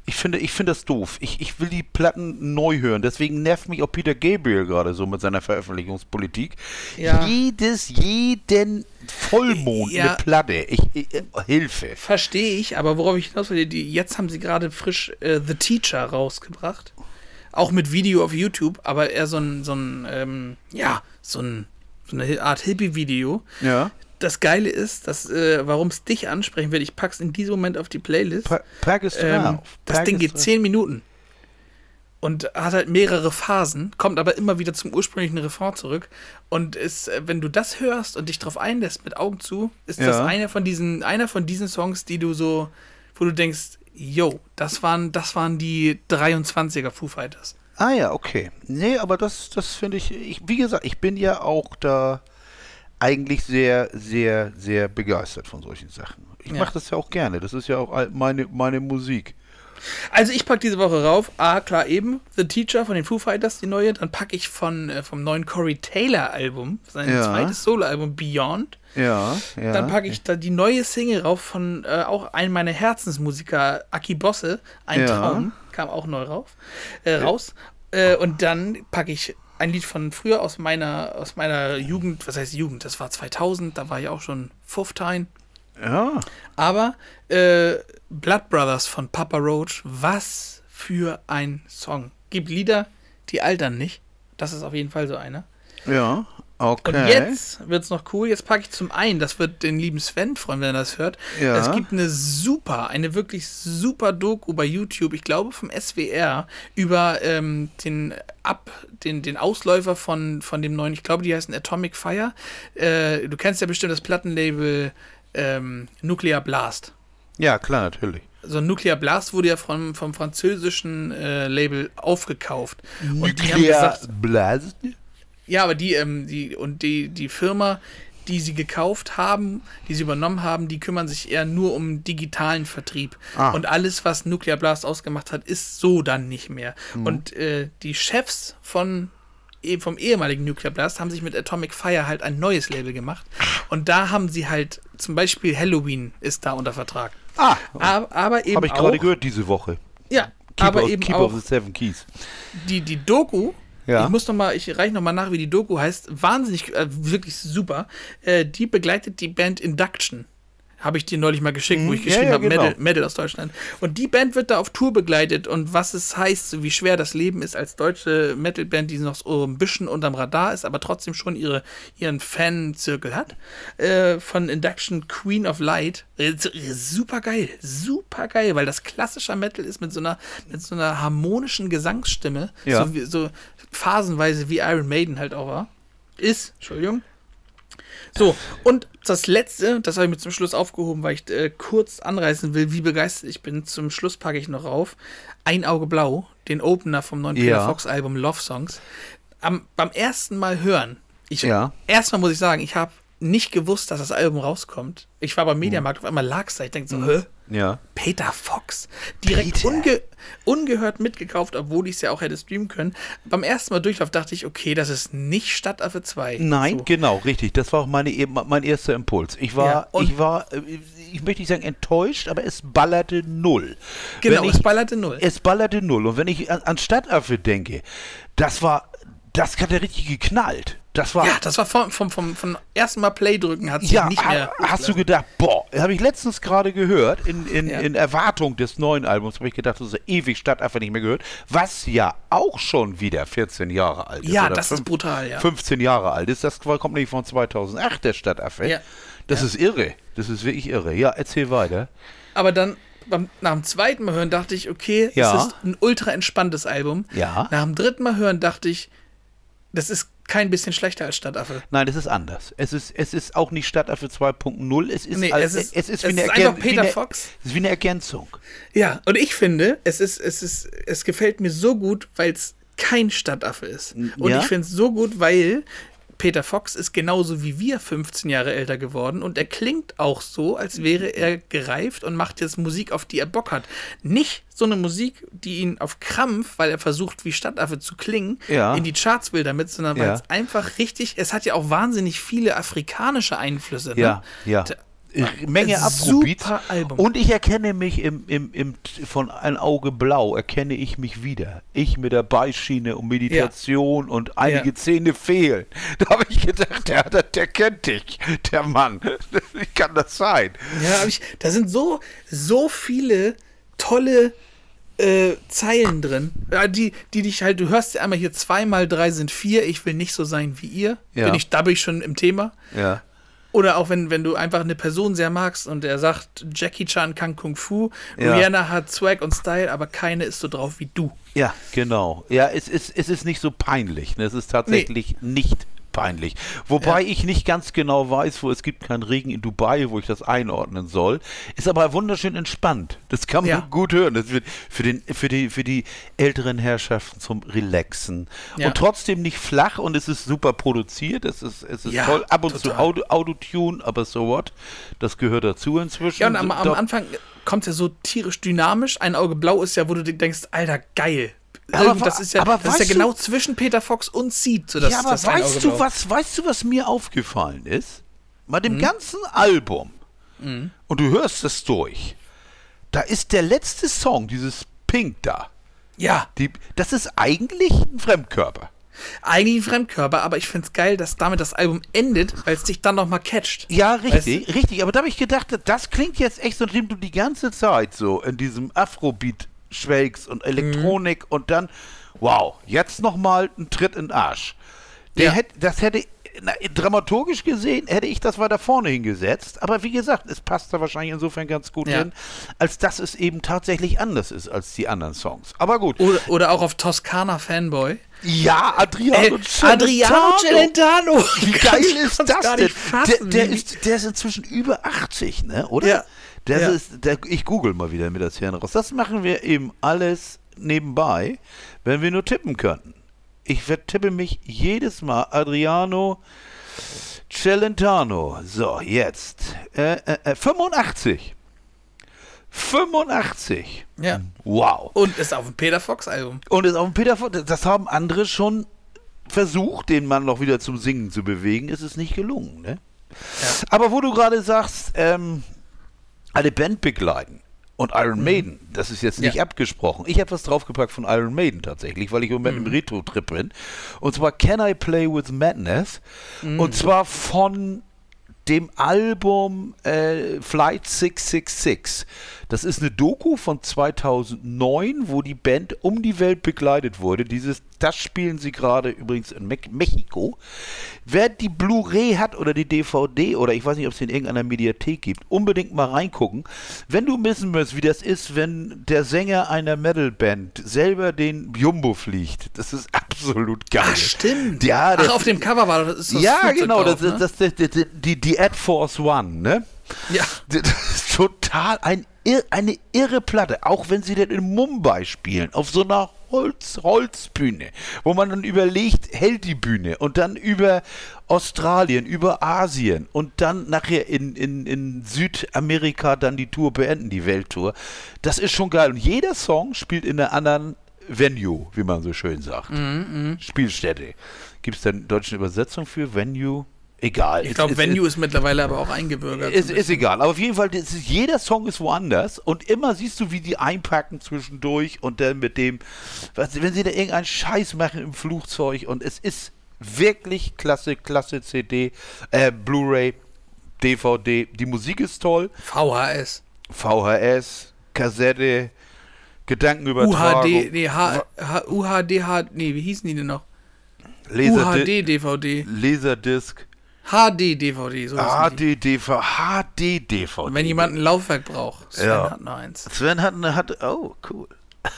Ich finde, ich finde das doof. Ich, ich will die Platten neu hören. Deswegen nervt mich auch Peter Gabriel gerade so mit seiner Veröffentlichungspolitik. Ja. Jedes, jeden Vollmond Ja. eine Platte. Ich, ich, äh, Hilfe. Verstehe ich, aber worauf ich hinaus will, die, jetzt haben sie gerade frisch äh, The Teacher rausgebracht. Auch mit Video auf YouTube, aber eher so ein, so ein ähm, ja, so, ein, so eine Art Hippie-Video. Ja. Das Geile ist, dass, äh, warum es dich ansprechen wird, ich pack's in diesem Moment auf die Playlist. Pa pack es Ähm, drauf. das Ding geht. 10 Minuten. Und hat halt mehrere Phasen, kommt aber immer wieder zum ursprünglichen Refrain zurück. Und ist, äh, wenn du das hörst und dich drauf einlässt mit Augen zu, ist das Ja. einer von diesen, einer von diesen Songs, die du so, wo du denkst, yo, das waren, das waren die 23er Foo Fighters. Ah ja, okay. Nee, aber das, das finde ich, ich, wie gesagt, ich bin ja auch da eigentlich sehr, sehr, sehr begeistert von solchen Sachen. Ich Ja. mache das ja auch gerne. Das ist ja auch meine, meine Musik. Also ich pack diese Woche rauf, ah klar eben, The Teacher von den Foo Fighters, die neue, dann packe ich von, äh, vom neuen Corey Taylor Album, sein Ja. zweites Soloalbum Beyond. Ja, ja. Dann packe ich da die neue Single rauf von äh, auch einem meiner Herzensmusiker, Aki Bosse, Ein Ja. Traum, kam auch neu rauf, äh, raus. Äh, und dann packe ich ein Lied von früher aus meiner, aus meiner Jugend, was heißt Jugend, das war 2000, da war ich auch schon 15. Ja. Aber äh, Blood Brothers von Papa Roach, was für ein Song. Gibt Lieder, die altern nicht. Das ist auf jeden Fall so einer. Ja. Okay. Und jetzt wird's noch cool. Jetzt packe ich zum einen, das wird den lieben Sven freuen, wenn er das hört. Ja. Es gibt eine super, eine wirklich super Doku bei YouTube, ich glaube vom SWR, über ähm, den Ab, den, den Ausläufer von, von dem neuen, ich glaube, die heißen Atomic Fire. Äh, du kennst ja bestimmt das Plattenlabel ähm, Nuclear Blast. Ja, klar, natürlich. So Nuclear Blast wurde ja vom, vom französischen äh, Label aufgekauft. Und die haben gesagt, Blast. Ja, aber die, ähm, die, und die, die Firma, die sie gekauft haben, die sie übernommen haben, die kümmern sich eher nur um digitalen Vertrieb. Ah. Und alles, was Nuclear Blast ausgemacht hat, ist so dann nicht mehr. Mhm. Und äh, die Chefs von eh- vom ehemaligen Nuclear Blast haben sich mit Atomic Fire halt ein neues Label gemacht. Und da haben sie halt, zum Beispiel Halloween ist da unter Vertrag. Ah, Aber, aber eben habe ich gerade gehört diese Woche. Ja, Keeper, aber eben Keeper auch of the Seven Keys. die, die Doku, Ja. ich muss noch mal, ich reiche noch mal nach, wie die Doku heißt, wahnsinnig, äh, wirklich super. Äh, die begleitet die Band Induction. Habe ich dir neulich mal geschickt, wo Mhm. ich Ja, geschrieben ja, habe, genau. Metal, Metal aus Deutschland. Und die Band wird da auf Tour begleitet und was es heißt, wie schwer das Leben ist als deutsche Metalband, die noch so ein bisschen unterm Radar ist, aber trotzdem schon ihre, ihren Fanzirkel hat. Äh, von Induction Queen of Light. Äh, super geil, super geil, weil das klassischer Metal ist mit so einer, mit so einer harmonischen Gesangsstimme. Ja. So, wie, so phasenweise wie Iron Maiden halt auch war. Ist, Entschuldigung. So, und das letzte, das habe ich mir zum Schluss aufgehoben, weil ich äh, kurz anreißen will, wie begeistert ich bin. Zum Schluss packe ich noch auf. Ein Auge Blau, den Opener vom neuen Peter Ja. Fox Album Love Songs. Am, beim ersten Mal hören, ich, Ja. erstmal muss ich sagen, ich habe nicht gewusst, dass das Album rauskommt. Ich war beim Mediamarkt, auf einmal lag es da. Ich denke so, hä? Ja. Peter Fox. Direkt Peter. unge ungehört mitgekauft, obwohl ich es ja auch hätte streamen können. Beim ersten Mal Durchlauf dachte ich, okay, das ist nicht Stadtaffe 2. Nein, So. genau, richtig. Das war auch meine, eben mein erster Impuls. Ich war, Ja, ich war, äh, ich möchte nicht sagen enttäuscht, aber es ballerte null. Genau, Wenn es ich, ballerte null. es ballerte null. Und wenn ich an, an Stadtaffe denke, das war, das hat ja richtig geknallt. Das war, Ja, das war vom, vom, vom, vom ersten Mal Play drücken hat sich ja, nicht mehr. ha, hast du gedacht, boah, habe ich letztens gerade gehört, in, in, Ja. in Erwartung des neuen Albums, habe ich gedacht, das ist ewig Stadtaffe nicht mehr gehört, was ja auch schon wieder 14 Jahre alt ist. Ja, das ist fünf- brutal, ja. 15 Jahre alt ist, das kommt nicht von 2008, der Stadtaffe. Ja. Das ist irre, das ist wirklich irre. Ja, erzähl weiter. Aber dann beim, nach dem zweiten Mal hören dachte ich, okay, Ja. es ist ein ultra entspanntes Album. Ja. Nach dem dritten Mal hören dachte ich, das ist kein bisschen schlechter als Stadtaffe. Nein, es ist anders. Es ist, es ist auch nicht Stadtaffe 2.0, es ist, Nee, es ist- es ist es wie eine ist Ergän- einfach Peter wie eine, Fox. Es ist wie eine Ergänzung. Ja, und ich finde, es ist, es ist, es gefällt mir so gut, weil es kein Stadtaffe ist. Und ja? ich finde es so gut, weil Peter Fox ist genauso wie wir 15 Jahre älter geworden und er klingt auch so, als wäre er gereift und macht jetzt Musik, auf die er Bock hat. Nicht so eine Musik, die ihn auf Krampf, weil er versucht, wie Stadtaffe zu klingen, Ja. in die Charts will damit, sondern weil Ja. es einfach richtig, es hat ja auch wahnsinnig viele afrikanische Einflüsse. Ne? Ja, ja. Menge Afrobeats. Und ich erkenne mich im, im, im, von ein Auge blau, erkenne ich mich wieder. Ich mit der Beischiene und Meditation und einige Ja. Zähne fehlen. Da habe ich gedacht, der, der, der kennt dich, der Mann. Wie kann das sein? Ja, ich, da sind so, so viele tolle äh, Zeilen drin. Ja, die, die dich halt, du hörst ja einmal hier zweimal drei sind vier, ich will nicht so sein wie ihr. Ja. Bin ich, da bin ich schon im Thema. Ja. Oder auch wenn, wenn du einfach eine Person sehr magst und er sagt, Jackie Chan kann Kung Fu, Ja. Rihanna hat Swag und Style, aber keine ist so drauf wie du. Ja, genau. Ja, es ist, es ist nicht so peinlich. Ne? Es ist tatsächlich nicht peinlich. Wobei ich nicht ganz genau weiß, wo es gibt keinen Regen in Dubai, wo ich das einordnen soll. Ist aber wunderschön entspannt. Das kann man Ja. gut hören. Das wird für, den, für, die, für die älteren Herrschaften zum Relaxen. Ja. Und trotzdem nicht flach und es ist super produziert. Es ist, es ist Ja, toll. Ab und zu total. Auto, Autotune, aber so what. Das gehört dazu inzwischen. Ja, und am, am Anfang kommt er so tierisch dynamisch. Ein Auge blau ist ja, wo du denkst, Alter, geil. Aber das ist ja, aber das ist ja weißt du- genau zwischen Peter Fox und Seed. So das, ja, aber das weißt du, was, weißt du, was mir aufgefallen ist? Bei Mhm. dem ganzen Album, und du hörst es durch, da ist der letzte Song, dieses Pink da, Ja, die, das ist eigentlich ein Fremdkörper. eigentlich ein Fremdkörper, aber ich find's geil, dass damit das Album endet, weil es dich dann nochmal catcht. Ja, Weißt richtig, richtig. Aber da habe ich gedacht, das klingt jetzt echt so, indem du die ganze Zeit so in diesem Afrobeat schwelgst und Elektronik Mhm. und dann, wow, jetzt nochmal ein Tritt in den Arsch. Der Ja. hätt, das hätte, na, dramaturgisch gesehen, hätte ich das weiter vorne hingesetzt. Aber wie gesagt, es passt da wahrscheinlich insofern ganz gut Ja. hin, als dass es eben tatsächlich anders ist als die anderen Songs. Aber gut. Oder, oder auch auf Toskana Fanboy. Ja, Adriano Äh, Adriano Celentano. Wie geil ist das denn? der, der, ist, der ist inzwischen über 80, ne? Oder? Ja. Der Ja. ist, der, ich google mal wieder mit das Hirn raus. Das machen wir eben alles nebenbei, wenn wir nur tippen könnten. Ich vertippe mich jedes Mal. Adriano Celentano. So, jetzt. Äh, äh, äh, 85. 85. Ja. Wow. Und ist auf dem Peter Fox Album. Und ist auf dem Peter, Fox- das haben andere schon versucht, den Mann noch wieder zum Singen zu bewegen. Es ist nicht gelungen, ne? Aber wo du gerade sagst, ähm, eine Band begleiten und Iron Maiden, das ist jetzt nicht Ja. abgesprochen. Ich habe was draufgepackt von Iron Maiden tatsächlich, weil ich im Moment im Retro-Trip bin. Und zwar Can I Play with Madness? Und zwar von dem Album äh, Flight 666. Das ist eine Doku von 2009, wo die Band um die Welt begleitet wurde. Dieses, das spielen sie gerade übrigens in Me Mexiko. Wer die Blu-ray hat oder die DVD oder ich weiß nicht, ob es in irgendeiner Mediathek gibt, unbedingt mal reingucken. Wenn du wissen willst, wie das ist, wenn der Sänger einer Metalband selber den Jumbo fliegt, das ist absolut geil. Ach, stimmt. Ja, Ach, der- auf dem Cover war das. Das ja, genau, drauf, das, ne? das, das, das, die, die Ad Force One, ne? Ja. Total ein, eine irre Platte, auch wenn sie denn in Mumbai spielen, auf so einer Holz, Holzbühne, wo man dann überlegt, hält die Bühne und dann über Australien, über Asien und dann nachher in, in, in Südamerika dann die Tour beenden, die Welttour. Das ist schon geil. Und jeder Song spielt in einer anderen Venue, wie man so schön sagt. Spielstätte. Gibt es da eine deutsche Übersetzung für Venue? Egal. Ich glaube, Venue ist mittlerweile aber auch eingebürgert. ist, ist egal, aber auf jeden Fall, ist, jeder Song ist woanders und immer siehst du, wie die einpacken zwischendurch und dann mit dem, was, wenn sie da irgendeinen Scheiß machen im Flugzeug und es ist wirklich klasse, klasse CD, äh, Blu-ray, DVD, die Musik ist toll, VHS. VHS, Kassette, Gedankenübertragung, UHD, nee, H, H, UHDH, nee, wie hießen die denn noch? Laserdisc, UHD-DVD. Laserdisc, HD-DVD, so. HD-DVD, HD-DVD. Wenn jemand ein Laufwerk braucht. Sven Ja. hat noch eins. Sven hat eine, hat, oh, cool.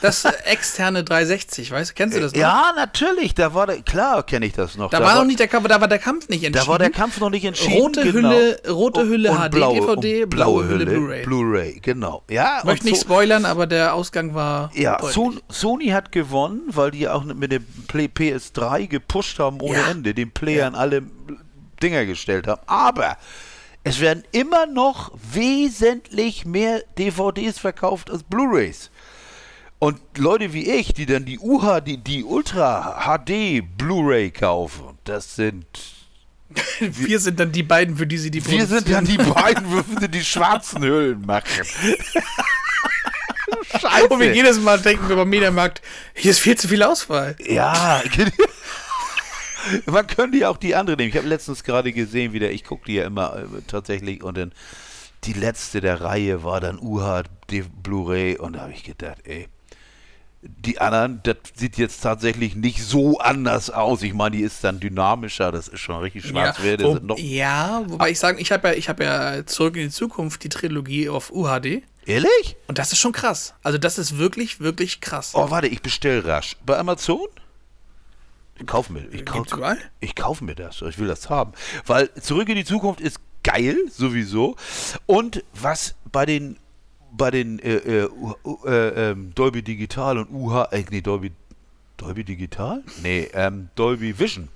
Das externe 360, weißt du, kennst du das noch? Ja, natürlich, da war der, klar kenne ich das noch. Da, war noch nicht der Kampf, da war der Kampf nicht entschieden. Da war der Kampf noch nicht entschieden. Rote genau. Hülle, rote Und- Hülle und HD, blaue, DVD, und blaue Hülle Blu-ray. Blu-ray, genau. Ja, Ich möchte nicht so- spoilern, aber der Ausgang war. Ja. Son Sony hat gewonnen, weil die auch mit dem Play PS3 gepusht haben ohne Ja. Ende, den Playern alle Dinger gestellt haben. Aber es werden immer noch wesentlich mehr DVDs verkauft als Blu-rays. Und Leute wie ich, die dann die UH, die, die Ultra HD Blu-ray kaufen, das sind Wir sind dann die beiden, für die sie die wir sind dann die beiden, wo wir die schwarzen Hüllen machen. Scheiße. Und wir jedes Mal denken wir beim Mediamarkt, hier ist viel zu viel Auswahl. Ja, man könnte ja auch die andere nehmen. Ich habe letztens gerade gesehen, wieder, ich gucke die ja immer äh, tatsächlich und dann die letzte der Reihe war dann UH die Blu-ray und da habe ich gedacht, ey, die anderen, das sieht jetzt tatsächlich nicht so anders aus. Ich meine, die ist dann dynamischer, das ist schon richtig schwarz ja, ja, wo, ja, wobei ich sagen, ich habe ja, ich habe ja zurück in die Zukunft die Trilogie auf UHD Ehrlich? und das ist schon krass. Also das ist wirklich, wirklich krass. Oh, warte, ich bestell rasch. Bei Amazon? Ich kauf mir, ich kauf, Gibt's überall? ich kauf mir das. Ich will das haben. Weil Zurück in die Zukunft ist geil, sowieso. Und was bei den bei den äh, äh, äh, ähm, Dolby Digital und UH, nee, Dolby, Dolby Digital? Nee, ähm, Dolby Vision.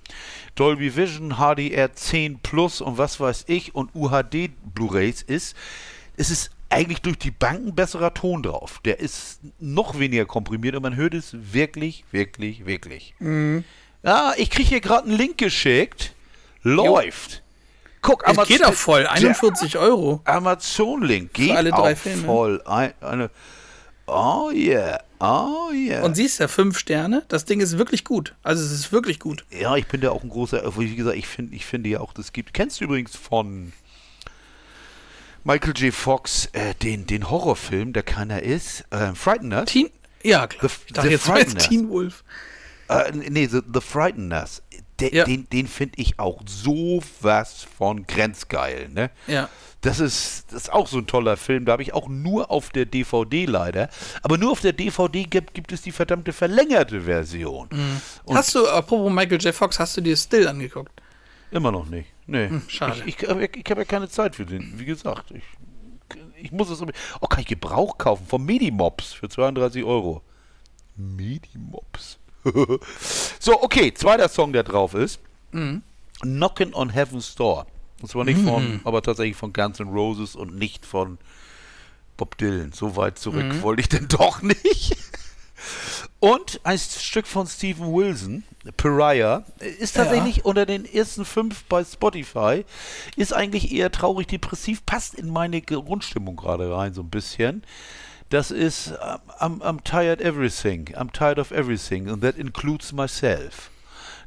Dolby Vision, HDR 10 Plus und was weiß ich und UHD Blu-rays ist, es ist eigentlich durch die Bank ein besserer Ton drauf. Der ist noch weniger komprimiert und man hört es wirklich, wirklich, wirklich. Ja, ich kriege hier gerade einen Link geschickt. Läuft. Guck, Es geht auch voll, 41 Euro. Amazon-Link geht alle drei auch Filme. voll. Ein, eine, oh yeah, oh yeah. Und siehst ja, fünf Sterne, das Ding ist wirklich gut. Also es ist wirklich gut. ja, ich bin da auch ein großer, wie gesagt, ich finde ich finde ja auch, das gibt. Kennst du übrigens von Michael J. Fox äh, den, den Horrorfilm, der keiner ist, äh, Frighteners? Teen, ja, klar. The- ich dachte jetzt Frighteners. Teen Wolf. Äh, nee, The, The Frighteners. Der, Ja. Den, den finde ich auch sowas von grenzgeil, ne? Ja. Das ist, das ist auch so ein toller Film. Da habe ich auch nur auf der DVD leider. Aber nur auf der DVD gibt, gibt es die verdammte verlängerte Version. Und Hast du, apropos Michael J. Fox, hast du dir Still angeguckt? immer noch nicht. Nee. schade. Ich, ich, ich, habe ja keine Zeit für den. Wie gesagt, ich, ich muss es. Oh, kann ich Gebrauch kaufen vom Medimops für 32 Euro. Medimops. so, okay. Zweiter Song, der drauf ist. Knockin' on Heaven's Door. Und zwar nicht von, aber tatsächlich von Guns N' Roses und nicht von Bob Dylan. So weit zurück wollte ich denn doch nicht. Und ein Stück von Steven Wilson, Pariah, ist tatsächlich unter den ersten fünf bei Spotify. Ist eigentlich eher traurig depressiv, passt in meine Grundstimmung gerade rein so ein bisschen. Das ist um, I'm, I'm tired everything, I'm tired of everything and that includes myself.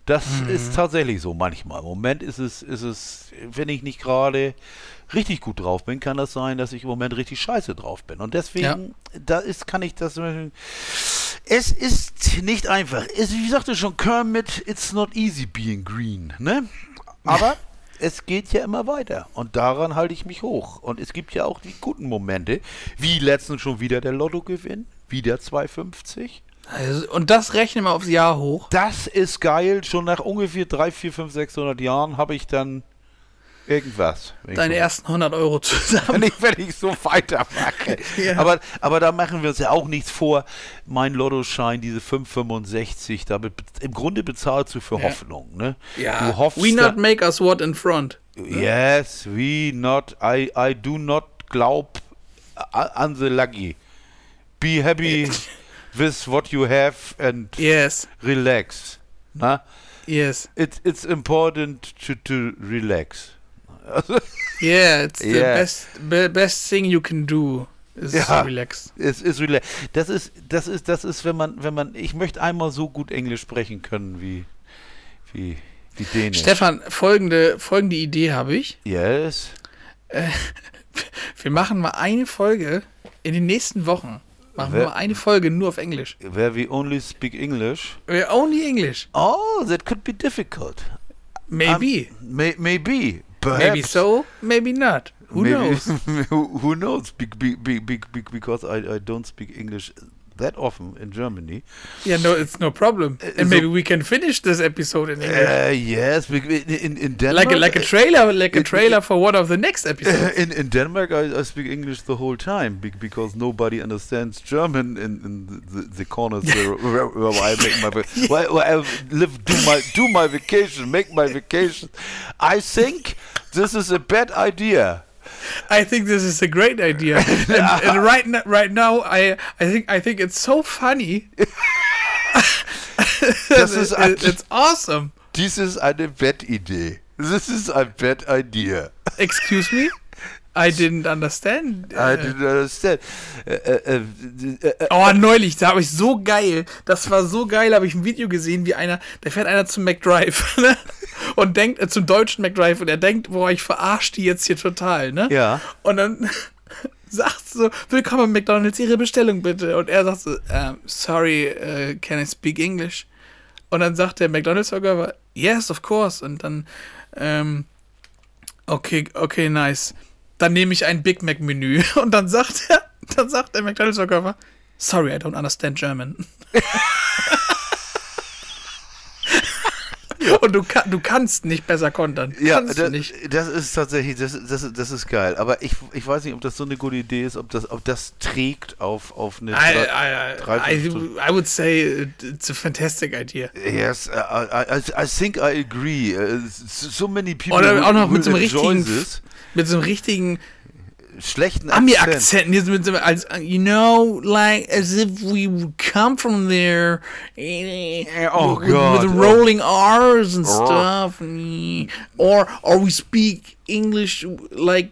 Das ist tatsächlich so manchmal. Im Moment ist es, ist es, wenn ich nicht gerade richtig gut drauf bin, kann das sein, dass ich im Moment richtig scheiße drauf bin. Und deswegen, da ist, kann ich das. Es ist nicht einfach. Es, wie sagte schon Kermit, it's not easy being green, ne? Aber es geht ja immer weiter. Und daran halte ich mich hoch. Und es gibt ja auch die guten Momente, wie letztens schon wieder der Lottogewinn, wieder 250. Also, und das rechnen wir aufs Jahr hoch. Das ist geil. Schon nach ungefähr 3, 4, 5, 600 Jahren habe ich dann irgendwas. Deine ersten 100 Euro zusammen. wenn ich, wenn ich so weitermache. Ja. aber, aber da machen wir uns ja auch nichts vor. Mein Lottoschein, diese 5,65, damit im Grunde bezahlst du für Hoffnung. Ne? Du hoffst We not make us what in front. Yes, we not, I, I do not glaub an the lucky. Be happy with what you have and Yes, relax. Na? yes. It, it's important to, to relax. Yeah, it's the Yeah. best be, best thing you can do is Ja. relax. Es ist relax. Das ist, das ist, das ist, wenn man, wenn man, ich möchte einmal so gut Englisch sprechen können wie, wie, wie Dänisch. Stefan, folgende, folgende Idee habe ich. Yes. Wir machen mal eine Folge in den nächsten Wochen. Machen wir Wer- mal eine Folge nur auf Englisch. Where we only speak English. We're only English. Oh, that could be difficult. Maybe. Um, may, maybe. Perhaps. maybe so, maybe not. Who Maybe- knows? who, who knows? Be, be, be, be, be, because I, I don't speak English that often in Germany. Yeah, no, it's no problem. And so- maybe we can finish this episode in English. Uh, yes, in, in, in Denmark. like a, like a trailer, like a trailer for one of the next episodes. in, in Denmark, I, I speak English the whole time be- because nobody understands German in, in the, the, the corners where, where, where I make my where, where I live, do my do my vacation, make my vacation. I think this is a bad idea. I think this is a great idea. and, and right now, right now, I I think I think it's so funny. Das ist It- it's awesome. Dies ist eine Bettidee. This is a bad idea. Excuse me, I didn't understand. I Uh, didn't understand. Äh, äh, äh, äh, Oh, neulich, da habe ich so geil. Das war so geil, habe ich ein Video gesehen, wie einer, da fährt einer zum McDrive ne? und denkt, äh, zum deutschen McDrive und er denkt, boah, ich verarsche die jetzt hier total, ne? Ja. Und dann sagt so, willkommen McDonalds, Ihre Bestellung bitte. Und er sagt so, ähm, sorry, äh, can I speak English? Und dann sagt der McDonalds-Verkäufer, yes, of course. Und dann, ähm, okay, okay, nice. Dann nehme ich ein Big Mac-Menü. Und dann sagt er, dann sagt der McDonalds-Verkäufer, sorry, I don't understand German. Und du, kann, du kannst nicht besser kontern. Ja, das, du nicht. das ist tatsächlich, das, das, das ist geil. Aber ich, ich weiß nicht, ob das so eine gute Idee ist, ob das, ob das trägt auf, auf eine. I, I, I, I, would say it's a fantastic idea. Yes, I, I, I- think I agree. Uh, so many people Oder auch noch mit so einem richtigen, this. Mit so einem richtigen schlechten Ami-Akzent. So, einem- als, you know, like as if we come from there. Oh with, God, With rolling R's and Oh. stuff. Or, or we speak English like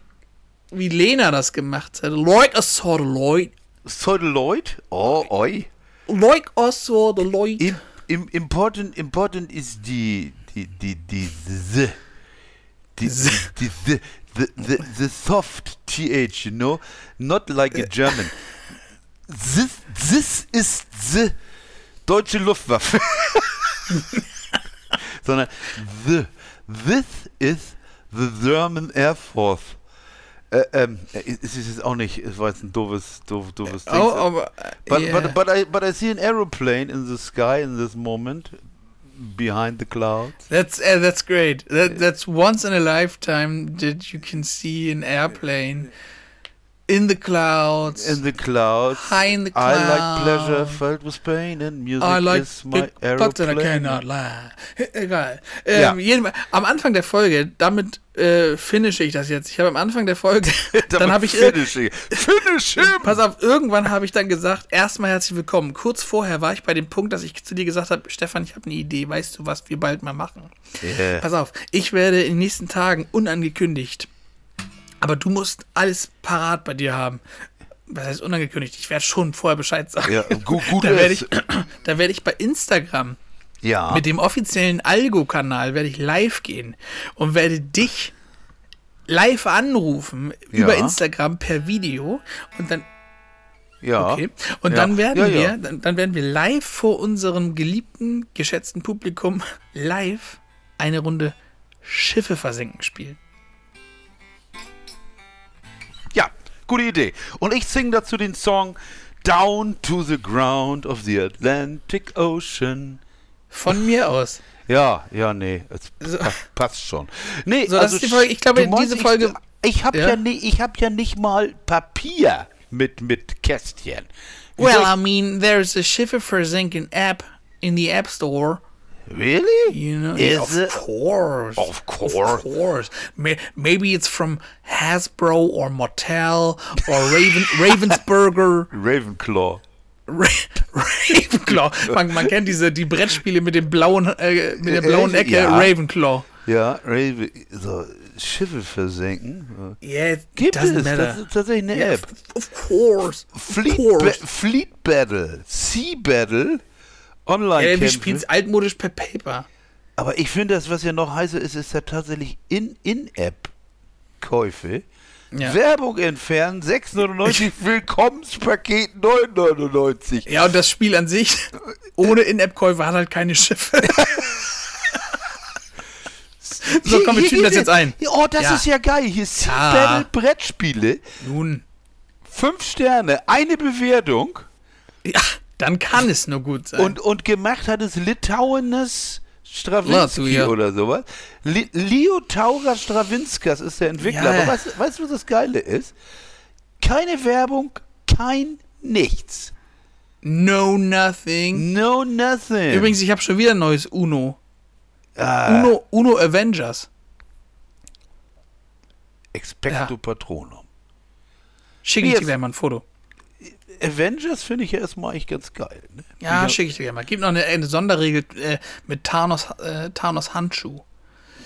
wie Lena das gemacht hat. Like a sort of Lloyd. Sodeloid? Oh, oi. Like a sort of Lloyd. Im, im, important, important ist die, die, die, die, the, die, die, die, the, the, the, the soft th, you know, not like a German. This, this ist the deutsche Luftwaffe. Sondern the, this is the German Air Force. Äh, ähm, es ist jetzt auch nicht, es war jetzt ein doofes, doof, doofes Ding. Oh, aber. But, yeah. but, but, I, but I see an aeroplane in the sky in this moment, behind the clouds. That's uh, that's great. That that's once in a lifetime that you can see an airplane in the clouds. In the clouds. high in the I clouds. like pleasure filled with pain and music I like is my and I aeroplane. cannot lie. Egal. Ja. Ähm, jedenfalls, am Anfang der Folge, damit äh, finische ich das jetzt. Ich habe am Anfang der Folge, dann habe ich Finish him. Finish him! Pass auf, irgendwann habe ich dann gesagt, erstmal herzlich willkommen. Kurz vorher war ich bei dem Punkt, dass ich zu dir gesagt habe, Stefan, ich habe eine Idee, weißt du, was wir bald mal machen? Yeah. Pass auf, ich werde in den nächsten Tagen unangekündigt, aber du musst alles parat bei dir haben. Was heißt unangekündigt? Ich werde schon vorher Bescheid sagen. Ja, gut, gut da werde ich, da werde ich bei Instagram Ja. mit dem offiziellen Algo-Kanal werde ich live gehen und werde dich live anrufen über Ja. Instagram per Video und dann ja. okay und Ja. dann werden Ja, wir. Dann, dann werden wir live vor unserem geliebten geschätzten Publikum live eine Runde Schiffe versenken spielen. Gute Idee. Und ich singe dazu den Song Down to the Ground of the Atlantic Ocean. Von mir aus. Ja, ja, nee, So. pa- passt schon. Nee, So, Folge. Ich glaube, meinst, diese Folge- Ich, ich habe Ja? ja. nie, ich hab ja nicht mal Papier mit, mit Kästchen. Wie Well, I mean, there's a Schiffe versenken app in the App Store. Really? You know, Is of it? course, Of course. of course. Maybe it's from Hasbro or Mattel or Raven, Ravensburger, Ravenclaw. Ra Ravenclaw. Man, man kennt diese die Brettspiele mit dem blauen, äh, mit der blauen Ecke ja. Ravenclaw. Ja, Raven, so, Schiffe versenken. Yeah, it Gibt doesn't es, matter. das ist tatsächlich eine Yeah, App. of course, of course. ba Fleet Battle, Sea Battle, online Ja, wir spielen es altmodisch per Paper. Aber ich finde, das, was ja noch heißer ist, ist ja tatsächlich In-In-App-Käufe. Ja. Werbung entfernen, 6,99, Willkommenspaket 9,99. Ja, und das Spiel an sich, ohne In-App-Käufe, hat halt keine Schiffe. so, komm, wir tüten das jetzt ein. Oh, das Ja. ist ja geil. Hier Sea Ja. Battle Brettspiele, Nun, fünf Sterne, eine Bewertung. ja, dann kann es nur gut sein. Und, und gemacht hat es Litauenes Stravinsky Latvia. oder sowas. Li Liotauras Stravinskas ist der Entwickler. Ja. Aber weißt, weißt du, was das Geile ist? Keine Werbung, kein nichts. no Nothing. No nothing. Übrigens, ich habe schon wieder ein neues Uno. ah, Uno, Uno Avengers. Expecto Ja. Patronum. Schicke ich dir gleich mal ein Foto. Avengers finde ich ja erstmal eigentlich ganz geil. Ne? Ja, schicke ich dir gleich mal. Gibt noch eine, eine Sonderregel äh, mit Thanos, äh, Thanos Handschuh.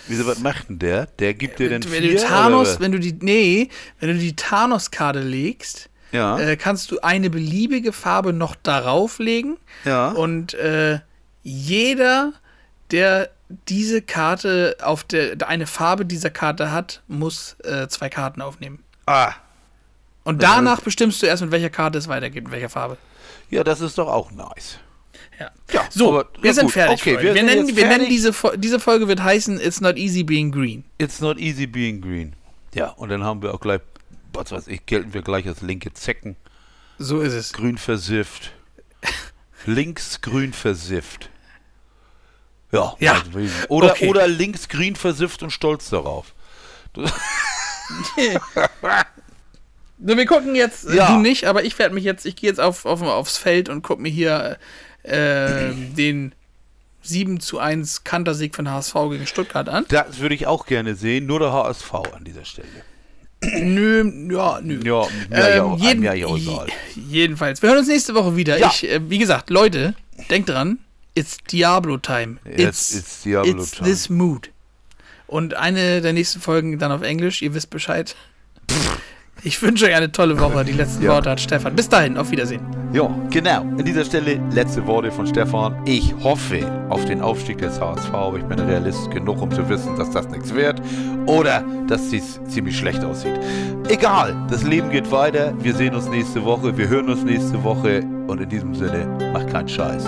Wieso, was macht denn der? Der gibt dir den wenn vier, du Thanos, wenn du die, nee, wenn du die Thanos-Karte legst, Ja, äh, kannst du eine beliebige Farbe noch darauf legen ja. und äh, jeder, der diese Karte auf der eine Farbe dieser Karte hat, muss äh, zwei Karten aufnehmen. ah, Und danach bestimmst du erst, mit welcher Karte es weitergeht, mit welcher Farbe. ja, das ist doch auch nice. Ja. Ja, So, aber- wir sind gut. fertig. Okay, wir wir, sind nennen, wir nennen diese, diese Folge wird heißen It's not easy being green. It's not easy being green. Ja, und dann haben wir auch gleich, was weiß ich, gelten wir gleich als linke Zecken. So ist es. Grün versifft. links grün versifft. Ja, Ja, oder, okay. oder links grün versifft und stolz darauf. So, wir gucken jetzt, äh, Ja. du nicht, aber ich werde mich jetzt, ich gehe jetzt auf, auf, aufs Feld und gucke mir hier äh, den 7 zu 1 Kantersieg von HSV gegen Stuttgart an. Das würde ich auch gerne sehen, nur der HSV an dieser Stelle. Nö, ja, nö. Ja, ja, ja, Ähm, jeden, jedenfalls. Wir hören uns nächste Woche wieder. Ja. Ich, äh, wie gesagt, Leute, denkt dran, it's Diablo Time. Yes, it's Diablo it's time. this mood. Und eine der nächsten Folgen dann auf Englisch, ihr wisst Bescheid. Ich wünsche euch eine tolle Woche. Die letzten Ja. Worte hat Stefan. Bis dahin, auf Wiedersehen. Ja, genau. An dieser Stelle letzte Worte von Stefan. Ich hoffe auf den Aufstieg des HSV, aber ich bin Realist genug, um zu wissen, dass das nichts wird oder dass es ziemlich schlecht aussieht. Egal, das Leben geht weiter. Wir sehen uns nächste Woche, wir hören uns nächste Woche und in diesem Sinne, macht keinen Scheiß.